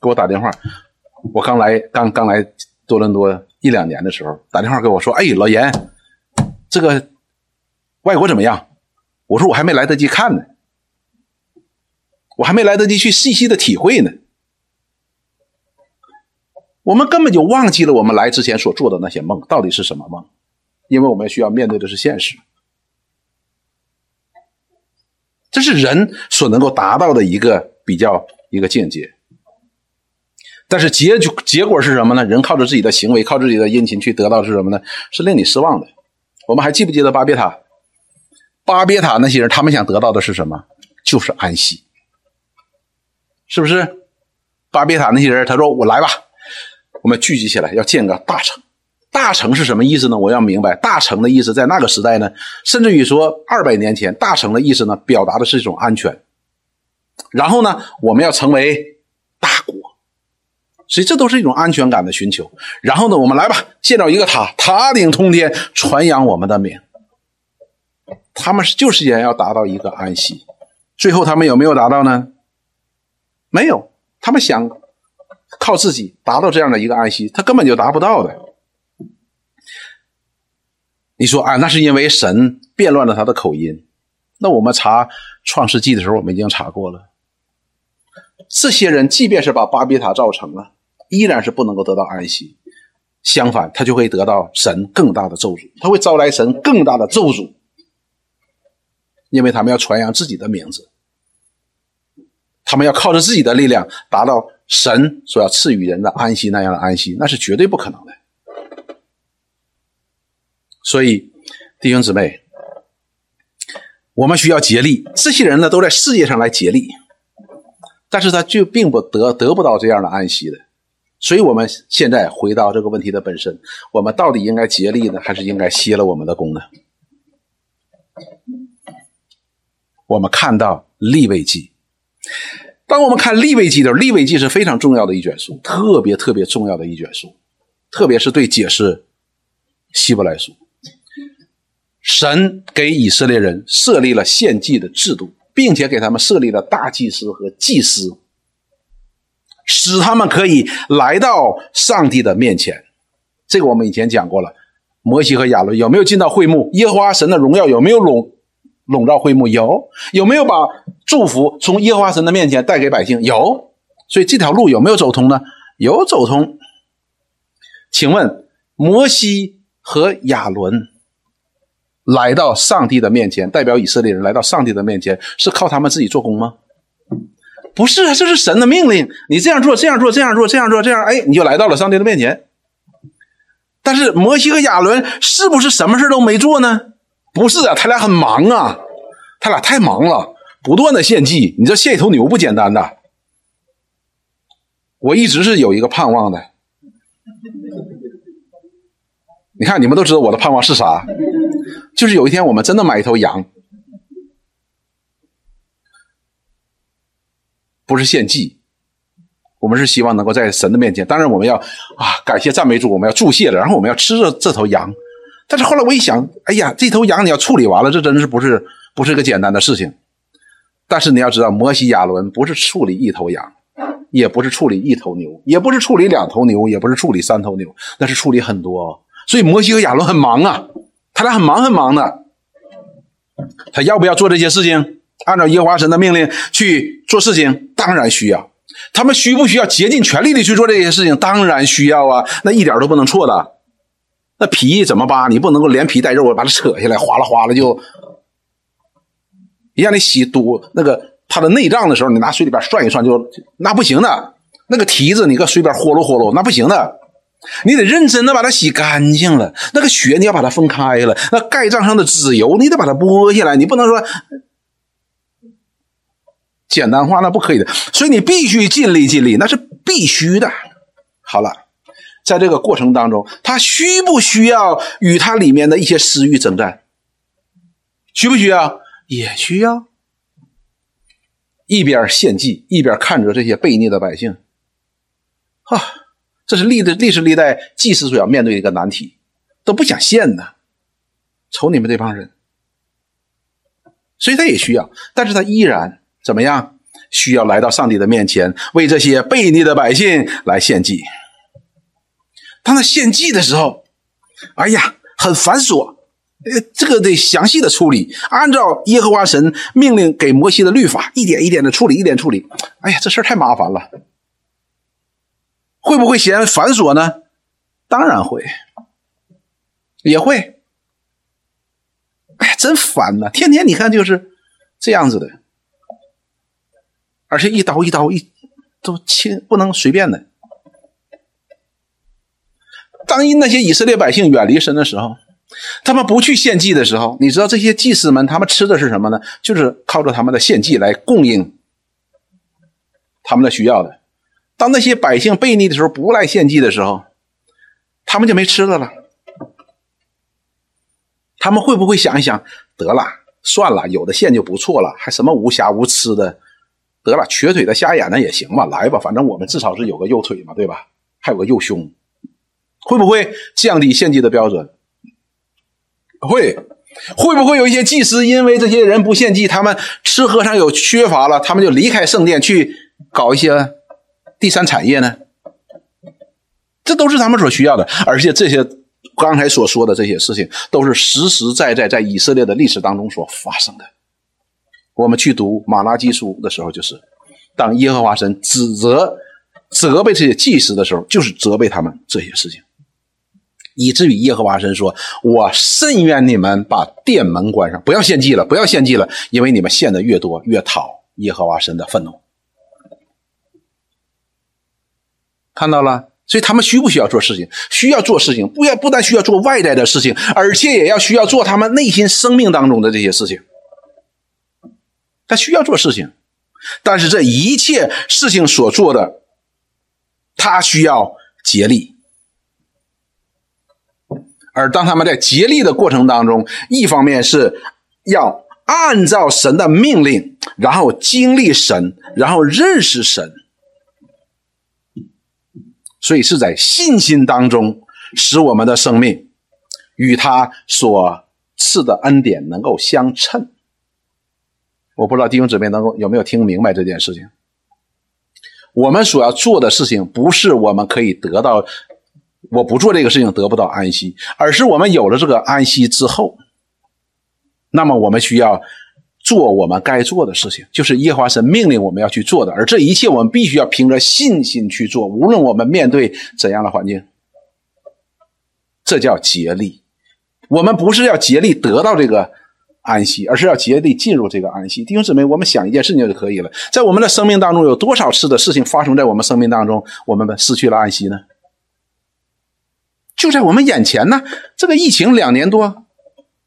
给我打电话，我刚来刚刚来多伦多一两年的时候，打电话给我说：“哎，老严，这个外国怎么样？”我说：“我还没来得及看呢，我还没来得及去细细的体会呢。”我们根本就忘记了我们来之前所做的那些梦到底是什么梦，因为我们需要面对的是现实。这是人所能够达到的一个比较一个境界。但是结局结果是什么呢？人靠着自己的行为，靠自己的殷勤去得到是什么呢？是令你失望的。我们还记不记得巴别塔？巴别塔那些人，他们想得到的是什么？就是安息，是不是？巴别塔那些人，他说：“我来吧。”我们聚集起来要建个大城，大城是什么意思呢？我要明白，大城的意思在那个时代呢，甚至于说二百年前，大城的意思呢，表达的是一种安全。然后呢，我们要成为大国，所以这都是一种安全感的寻求。然后呢，我们来吧，建造一个塔，塔顶通天，传扬我们的名。他们是就是想要达到一个安息，最后他们有没有达到呢？没有，他们想。靠自己达到这样的一个安息，他根本就达不到的。你说啊，那是因为神变乱了他的口音。那我们查创世纪的时候，我们已经查过了。这些人即便是把巴比塔造成了，依然是不能够得到安息。相反，他就会得到神更大的咒诅，他会招来神更大的咒诅，因为他们要传扬自己的名字，他们要靠着自己的力量达到。神所要赐予人的安息那样的安息，那是绝对不可能的。所以，弟兄姊妹，我们需要竭力。这些人呢，都在世界上来竭力，但是他就并不得得不到这样的安息的。所以，我们现在回到这个问题的本身：我们到底应该竭力呢，还是应该歇了我们的功呢？我们看到立位记。当我们看立位记的时候，立位记是非常重要的一卷书，特别特别重要的一卷书，特别是对解释希伯来书。神给以色列人设立了献祭的制度，并且给他们设立了大祭司和祭司，使他们可以来到上帝的面前。这个我们以前讲过了，摩西和亚伦有没有进到会幕？耶和华神的荣耀有没有笼笼罩会幕？有，有没有把？祝福从耶和华神的面前带给百姓有，所以这条路有没有走通呢？有走通。请问摩西和亚伦来到上帝的面前，代表以色列人来到上帝的面前，是靠他们自己做工吗？不是啊，这是神的命令，你这样做，这样做，这样做，这样做，这样，哎，你就来到了上帝的面前。但是摩西和亚伦是不是什么事都没做呢？不是啊，他俩很忙啊，他俩太忙了，不断的献祭。你这献一头牛不简单的。我一直是有一个盼望的。你看，你们都知道我的盼望是啥，就是有一天我们真的买一头羊，不是献祭，我们是希望能够在神的面前。当然，我们要啊，感谢赞美主，我们要祝谢了，然后我们要吃这这头羊。但是后来我一想，哎呀，这头羊你要处理完了，这真是不是不是个简单的事情。但是你要知道，摩西亚伦不是处理一头羊，也不是处理一头牛，也不是处理两头牛，也不是处理三头牛，那是处理很多。所以摩西和亚伦很忙啊，他俩很忙很忙的。他要不要做这些事情？按照耶和华神的命令去做事情，当然需要。他们需不需要竭尽全力的去做这些事情？当然需要啊，那一点都不能错的。那皮怎么扒？你不能够连皮带肉把它扯下来，哗啦哗啦就。让你洗肚那个它的内脏的时候，你拿水里边涮一涮就那不行的。那个蹄子你搁水边豁噜豁噜那不行的。你得认真的把它洗干净了，那个血你要把它分开了，那盖章上的脂油你得把它剥下来，你不能说简单化，那不可以的。所以你必须尽力尽力，那是必须的。好了，在这个过程当中，他需不需要与他里面的一些私欲征战？需不需要？也需要。一边献祭，一边看着这些悖逆的百姓，啊。这是历的历史历代祭司所要面对的一个难题，都不想献呢，瞅你们这帮人，所以他也需要，但是他依然怎么样？需要来到上帝的面前，为这些悖逆的百姓来献祭。当他献祭的时候，哎呀，很繁琐，呃，这个得详细的处理，按照耶和华神命令给摩西的律法，一点一点的处理，一点处理。哎呀，这事太麻烦了。会不会嫌繁琐呢？当然会，也会。哎，真烦呐！天天你看就是这样子的，而且一刀一刀一都切，不能随便的。当那些以色列百姓远离神的时候，他们不去献祭的时候，你知道这些祭司们他们吃的是什么呢？就是靠着他们的献祭来供应他们的需要的。当那些百姓悖逆的时候，不来献祭的时候，他们就没吃的了。他们会不会想一想，得了，算了，有的献就不错了，还什么无瑕无疵的，得了，瘸腿的、瞎眼的也行吧，来吧，反正我们至少是有个右腿嘛，对吧？还有个右胸，会不会降低献祭的标准？会，会不会有一些祭司因为这些人不献祭，他们吃喝上有缺乏了，他们就离开圣殿去搞一些？第三产业呢？这都是他们所需要的，而且这些刚才所说的这些事情，都是实实在在在以色列的历史当中所发生的。我们去读马拉基书的时候，就是当耶和华神指责、责备这些祭司的时候，就是责备他们这些事情，以至于耶和华神说：“我甚愿你们把殿门关上，不要献祭了，不要献祭了，因为你们献的越多，越讨耶和华神的愤怒。”看到了，所以他们需不需要做事情？需要做事情，不要不但需要做外在的事情，而且也要需要做他们内心生命当中的这些事情。他需要做事情，但是这一切事情所做的，他需要竭力。而当他们在竭力的过程当中，一方面是要按照神的命令，然后经历神，然后认识神。所以是在信心当中，使我们的生命与他所赐的恩典能够相称。我不知道弟兄姊妹能够有没有听明白这件事情。我们所要做的事情，不是我们可以得到，我不做这个事情得不到安息，而是我们有了这个安息之后，那么我们需要。做我们该做的事情，就是耶和华神命令我们要去做的，而这一切我们必须要凭着信心去做，无论我们面对怎样的环境。这叫竭力，我们不是要竭力得到这个安息，而是要竭力进入这个安息。弟兄姊妹，我们想一件事情就可以了。在我们的生命当中，有多少次的事情发生在我们生命当中，我们失去了安息呢？就在我们眼前呢。这个疫情两年多，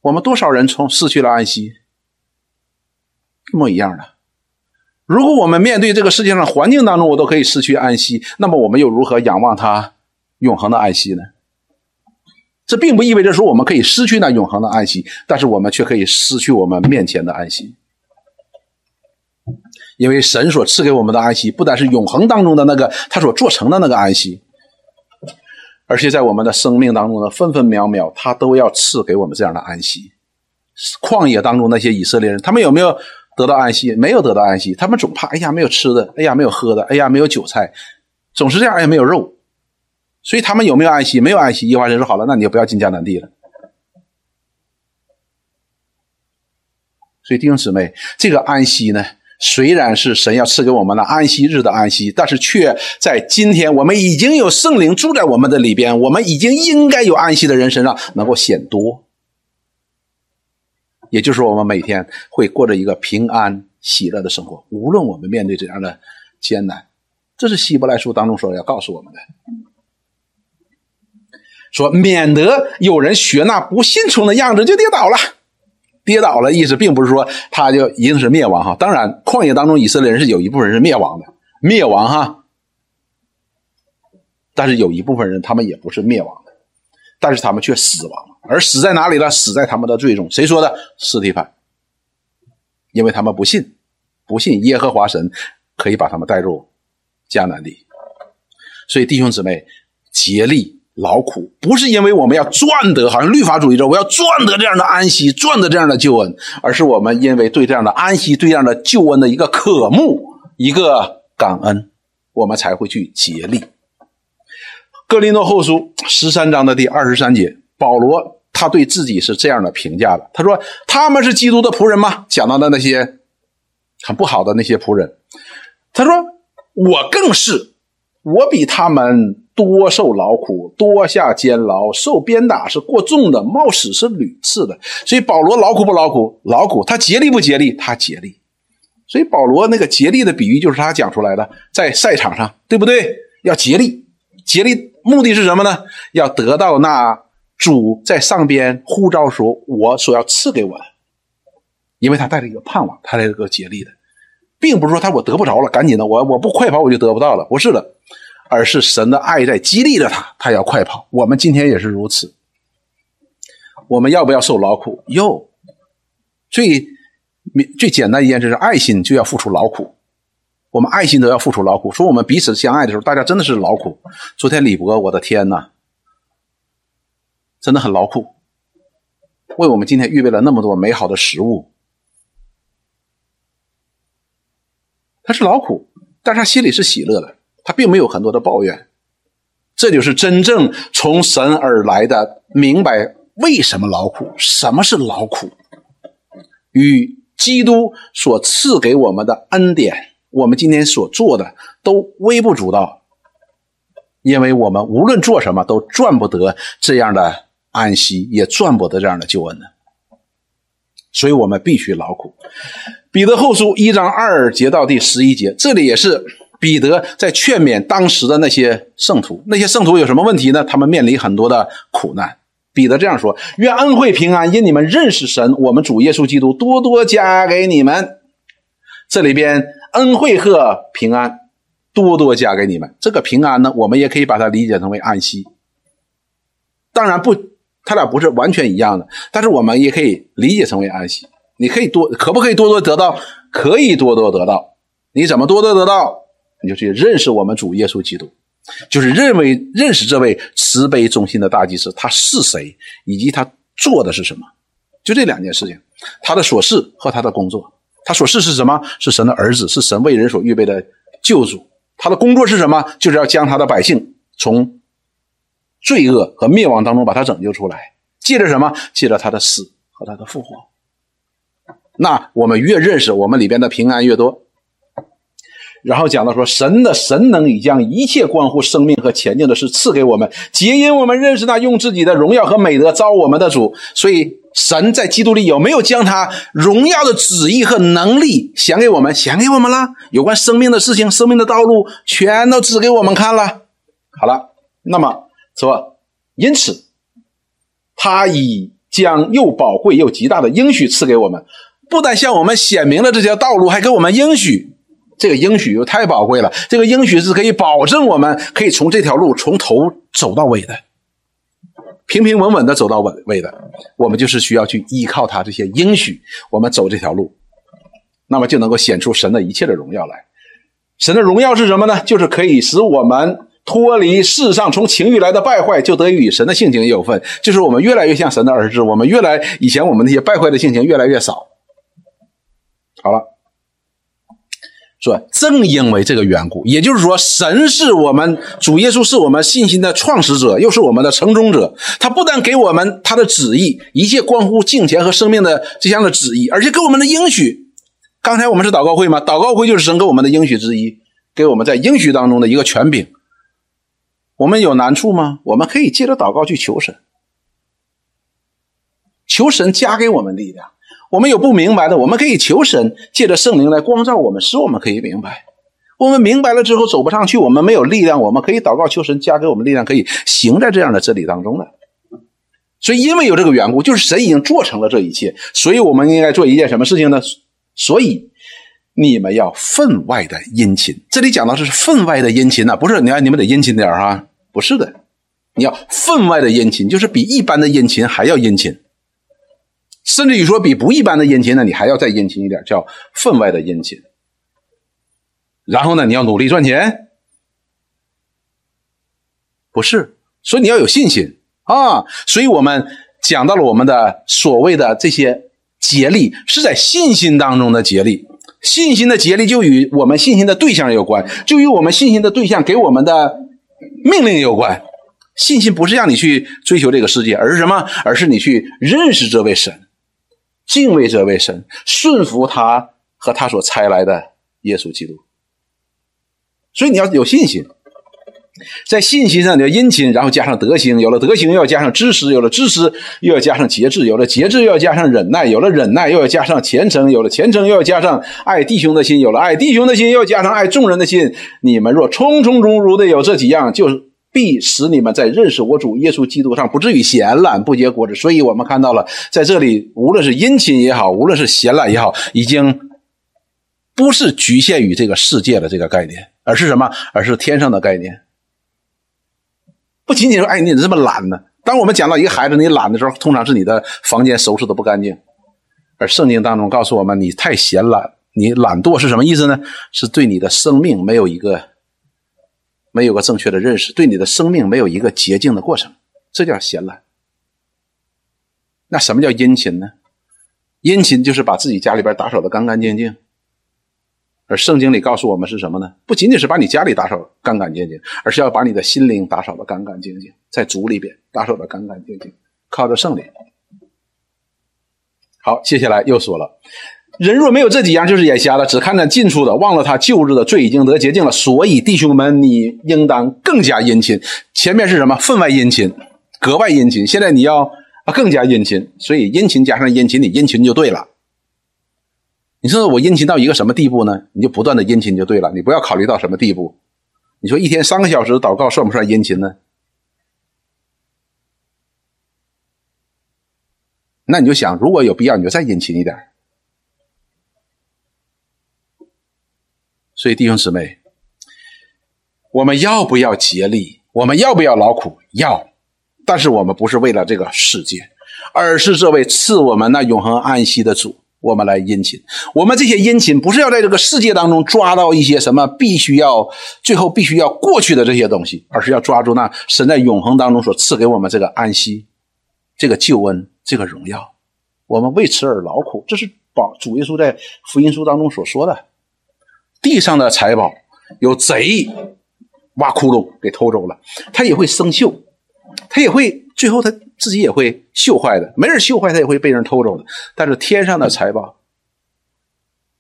我们多少人从失去了安息，一模一样的。如果我们面对这个世界上环境当中，我都可以失去安息，那么我们又如何仰望他永恒的安息呢？这并不意味着说我们可以失去那永恒的安息，但是我们却可以失去我们面前的安息，因为神所赐给我们的安息，不单是永恒当中的那个他所做成的那个安息，而且在我们的生命当中的分分秒秒，他都要赐给我们这样的安息。旷野当中那些以色列人，他们有没有？得到安息，没有得到安息，他们总怕，哎呀，没有吃的，哎呀，没有喝的，哎呀，没有韭菜，总是这样，哎呀，没有肉，所以他们有没有安息？没有安息。耶和华神说：“好了，那你就不要进迦南地了。”所以弟兄姊妹，这个安息呢，虽然是神要赐给我们的安息日的安息，但是却在今天我们已经有圣灵住在我们的里边，我们已经应该有安息的人身上能够显多。也就是，我们每天会过着一个平安喜乐的生活，无论我们面对怎样的艰难，这是希伯来书当中说要告诉我们的，说免得有人学那不信从的样子就跌倒了，跌倒了意思并不是说他就一定是灭亡哈，当然旷野当中以色列人是有一部分人是灭亡的，灭亡哈，但是有一部分人他们也不是灭亡，但是他们却死亡了。而死在哪里了？死在他们的罪中。谁说的？斯提凡。因为他们不信，不信耶和华神可以把他们带入迦南地。所以弟兄姊妹，竭力劳苦，不是因为我们要赚得，好像律法主义者我要赚得这样的安息，赚得这样的救恩，而是我们因为对这样的安息、对这样的救恩的一个渴慕、一个感恩，我们才会去竭力。哥林多后书十三章的第二十三节。保罗他对自己是这样的评价的：“他说他们是基督的仆人吗？讲到的那些很不好的那些仆人，他说我更是，我比他们多受劳苦，多下监牢，受鞭打是过重的，冒死是屡次的。所以保罗劳苦不劳苦？劳苦。他竭力不竭力？他竭力。所以保罗那个竭力的比喻就是他讲出来的，在赛场上，对不对？要竭力，竭力目的是什么呢？要得到那。”主在上边呼召说：“我所要赐给我的，因为他带着一个盼望，他带着一个竭力的，并不是说他我得不着了，赶紧的，我我不快跑我就得不到了，不是的，而是神的爱在激励着他，他要快跑。我们今天也是如此，我们要不要受劳苦？哟。最最简单一件事是爱心就要付出劳苦，我们爱心都要付出劳苦。说我们彼此相爱的时候，大家真的是劳苦。昨天李博，我的天呐！真的很劳苦，为我们今天预备了那么多美好的食物。他是劳苦，但是他心里是喜乐的，他并没有很多的抱怨。这就是真正从神而来的明白为什么劳苦，什么是劳苦，与基督所赐给我们的恩典，我们今天所做的都微不足道，因为我们无论做什么都赚不得这样的。安息也赚不得这样的救恩呢，所以我们必须劳苦。彼得后书一章二节到第十一节，这里也是彼得在劝勉当时的那些圣徒。那些圣徒有什么问题呢？他们面临很多的苦难。彼得这样说：“愿恩惠平安因你们认识神，我们主耶稣基督多多加给你们。”这里边恩惠和平安多多加给你们。这个平安呢，我们也可以把它理解成为安息。当然不。他俩不是完全一样的，但是我们也可以理解成为安息。你可以多，可不可以多多得到？可以多多得到。你怎么多多得到？你就去认识我们主耶稣基督，就是认为认识这位慈悲忠心的大祭司，他是谁，以及他做的是什么。就这两件事情，他的琐事和他的工作。他所事是什么？是神的儿子，是神为人所预备的救主。他的工作是什么？就是要将他的百姓从。罪恶和灭亡当中把他拯救出来，借着什么？借着他的死和他的复活。那我们越认识，我们里边的平安越多。然后讲到说，神的神能已将一切关乎生命和前进的事赐给我们，皆因我们认识那用自己的荣耀和美德招我们的主。所以，神在基督里有没有将他荣耀的旨意和能力显给我们？显给我们了。有关生命的事情、生命的道路，全都指给我们看了。好了，那么说，因此，他已将又宝贵又极大的应许赐给我们，不但向我们显明了这条道路，还给我们应许。这个应许又太宝贵了，这个应许是可以保证我们可以从这条路从头走到尾的，平平稳稳的走到尾尾的。我们就是需要去依靠他这些应许，我们走这条路，那么就能够显出神的一切的荣耀来。神的荣耀是什么呢？就是可以使我们脱离世上从情欲来的败坏，就得以与神的性情也有份。就是我们越来越像神的儿子，我们越来以前我们那些败坏的性情越来越少。好了。说，正因为这个缘故，也就是说，神是我们主耶稣是我们信心的创始者，又是我们的成终者。他不但给我们他的旨意，一切关乎敬虔和生命的这样的旨意，而且给我们的应许。刚才我们是祷告会吗？祷告会就是神给我们的应许之一，给我们在应许当中的一个权柄。我们有难处吗？我们可以借着祷告去求神，求神加给我们力量。我们有不明白的，我们可以求神借着圣灵来光照我们，使我们可以明白。我们明白了之后走不上去，我们没有力量，我们可以祷告求神加给我们力量，可以行在这样的真理当中的。所以，因为有这个缘故，就是神已经做成了这一切，所以我们应该做一件什么事情呢？所以你们要分外的殷勤。这里讲到是分外的殷勤呐，不是你看你们得殷勤点哈，不是的，你要分外的殷勤，就是比一般的殷勤还要殷勤。甚至于说比不一般的殷勤呢，你还要再殷勤一点，叫分外的殷勤。然后呢，你要努力赚钱，不是？所以你要有信心啊！所以我们讲到了我们的所谓的这些竭力，是在信心当中的竭力。信心的竭力就与我们信心的对象有关，就与我们信心的对象给我们的命令有关。信心不是让你去追求这个世界，而是什么？而是你去认识这位神。敬畏这位神，顺服他和他所差来的耶稣基督。所以你要有信心，在信心上你要殷勤，然后加上德行，有了德行又要加上知识，有了知识又要加上节制，有了节制又要加上忍耐，有了忍耐又要加上虔诚，有了虔诚又要加上爱弟兄的心，有了爱弟兄的心又要加上爱众人的心。你们若充充足足的有这几样，就是。必使你们在认识我主耶稣基督上不至于闲懒不结果子。所以我们看到了，在这里无论是殷勤也好，无论是闲懒也好，已经不是局限于这个世界的这个概念，而是什么？而是天上的概念。不仅仅说，哎，你怎么这么懒呢？当我们讲到一个孩子你懒的时候，通常是你的房间收拾的不干净。而圣经当中告诉我们，你太闲懒，你懒惰是什么意思呢？是对你的生命没有一个。没有个正确的认识，对你的生命没有一个洁净的过程，这叫闲懒。那什么叫殷勤呢？殷勤就是把自己家里边打扫的干干净净。而圣经里告诉我们是什么呢？不仅仅是把你家里打扫干干净净，而是要把你的心灵打扫的干干净净，在主里边打扫的干干净净，靠着圣灵。好，接下来又说了。人若没有这几样，就是眼瞎了，只看那近处的，忘了他旧日的罪已经得洁净了。所以弟兄们，你应当更加殷勤。前面是什么？分外殷勤，格外殷勤。现在你要更加殷勤。所以殷勤加上殷勤，你殷勤就对了。你说我殷勤到一个什么地步呢？你就不断的殷勤就对了。你不要考虑到什么地步。你说一天三个小时祷告算不算殷勤呢？那你就想，如果有必要，你就再殷勤一点。所以弟兄姊妹，我们要不要竭力？我们要不要劳苦？要，但是我们不是为了这个世界，而是这位赐我们那永恒安息的主，我们来殷勤。我们这些殷勤，不是要在这个世界当中抓到一些什么必须要最后必须要过去的这些东西，而是要抓住那神在永恒当中所赐给我们这个安息、这个救恩、这个荣耀。我们为此而劳苦，这是保主耶稣在福音书当中所说的。地上的财宝有贼挖窟窿给偷走了，他也会生锈，他也会最后他自己也会锈坏的，没人锈坏他也会被人偷走的。但是天上的财宝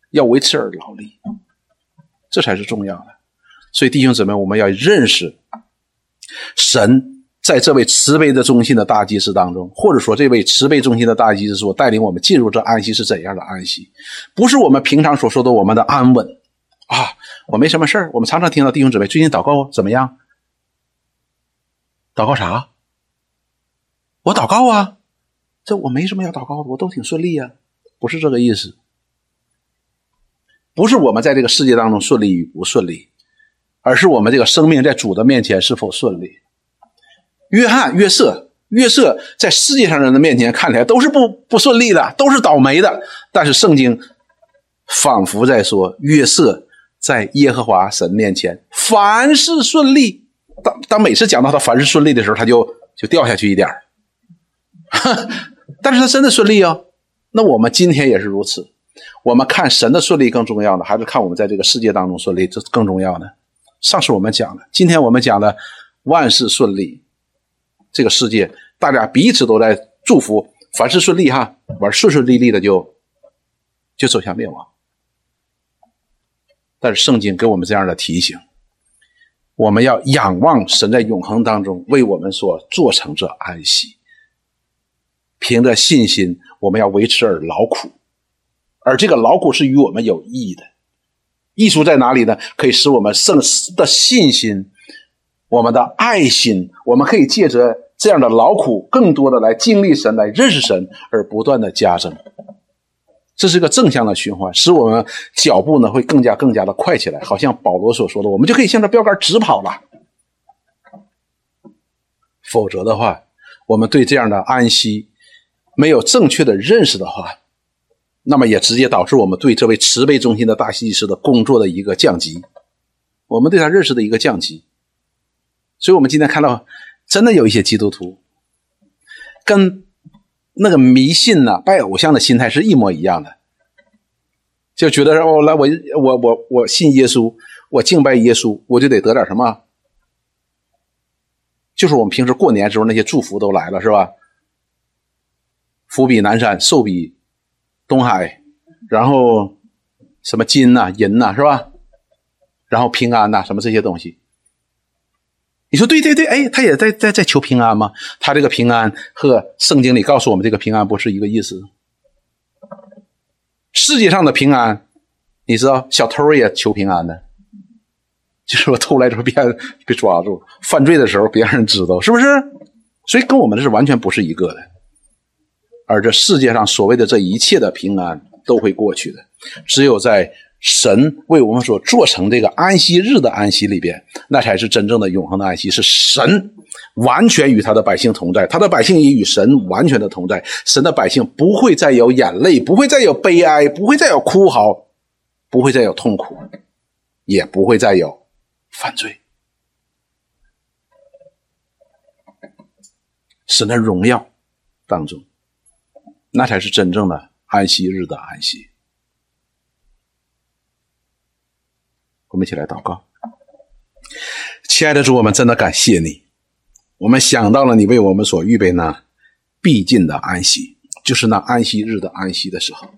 要为此而劳力，这才是重要的。所以弟兄姊妹，我们要认识神在这位慈悲的中心的大祭司当中，或者说这位慈悲中心的大祭司所带领我们进入这安息是怎样的安息？不是我们平常所说的我们的安稳啊，我没什么事儿。我们常常听到弟兄姊妹最近祷告怎么样？祷告啥？我祷告啊，这我没什么要祷告的，我都挺顺利呀，不是这个意思。不是我们在这个世界当中顺利与不顺利，而是我们这个生命在主的面前是否顺利。约翰、约瑟、约瑟在世界上人的面前看起来都是不不顺利的，都是倒霉的。但是圣经仿佛在说，约瑟在耶和华神面前凡事顺利。当当每次讲到他凡事顺利的时候，他就就掉下去一点 <laughs> 但是他真的顺利啊。那我们今天也是如此。我们看神的顺利更重要呢，还是看我们在这个世界当中顺利这更重要呢？上次我们讲了，今天我们讲了万事顺利，这个世界大家彼此都在祝福，凡事顺利哈，玩顺顺利利的就就走向灭亡。但是圣经给我们这样的提醒，我们要仰望神在永恒当中为我们所做成这安息，凭着信心，我们要维持而劳苦。而这个劳苦是与我们有益的，益处在哪里呢？可以使我们圣的信心、我们的爱心，我们可以借着这样的劳苦，更多的来经历神、来认识神，而不断的加增。这是一个正向的循环，使我们脚步呢会更加更加的快起来。好像保罗所说的，我们就可以向着标杆直跑了。否则的话，我们对这样的安息没有正确的认识的话，那么也直接导致我们对这位慈悲中心的大祭司的工作的一个降级，我们对他认识的一个降级。所以，我们今天看到，真的有一些基督徒，跟那个迷信呐、拜偶像的心态是一模一样的，就觉得哦，来我我我我信耶稣，我敬拜耶稣，我就得得点什么，就是我们平时过年时候那些祝福都来了，是吧？福比南山，寿比。东海，然后什么金呐、银呐，是吧？然后平安呐，什么这些东西。你说对对对，哎，他也在在在求平安吗？他这个平安和圣经里告诉我们这个平安不是一个意思。世界上的平安，你知道，小偷也求平安的，就是我偷来之后别被抓住，犯罪的时候别让人知道，是不是？所以跟我们的是完全不是一个的。而这世界上所谓的这一切的平安都会过去的，只有在神为我们所做成这个安息日的安息里边，那才是真正的永恒的安息，是神完全与他的百姓同在，他的百姓也与神完全的同在，神的百姓不会再有眼泪，不会再有悲哀，不会再有哭嚎，不会再有痛苦，也不会再有犯罪，神的荣耀当中。那才是真正的安息日的安息。我们一起来祷告，亲爱的主，我们真的感谢你。我们想到了你为我们所预备那必尽的安息，就是那安息日的安息的时候，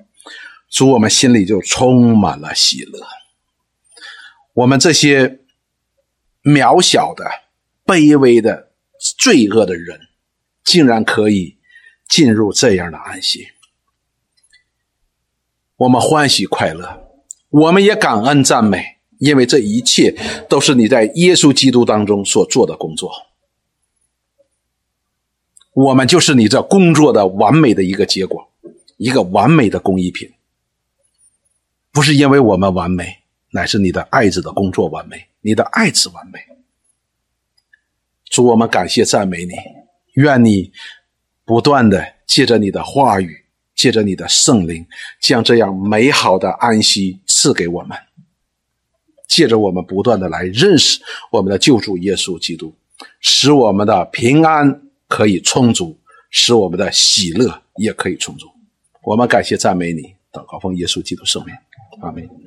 主，我们心里就充满了喜乐。我们这些渺小的、卑微的、罪恶的人，竟然可以。进入这样的安息，我们欢喜快乐，我们也感恩赞美，因为这一切都是你在耶稣基督当中所做的工作。我们就是你这工作的完美的一个结果，一个完美的工艺品。不是因为我们完美，乃是你的爱子的工作完美，你的爱子完美。主，我们感谢赞美你，愿你。不断的借着你的话语，借着你的圣灵，将这样美好的安息赐给我们。借着我们不断的来认识我们的救主耶稣基督，使我们的平安可以充足，使我们的喜乐也可以充足。我们感谢赞美你，祷告奉耶稣基督圣名，阿门。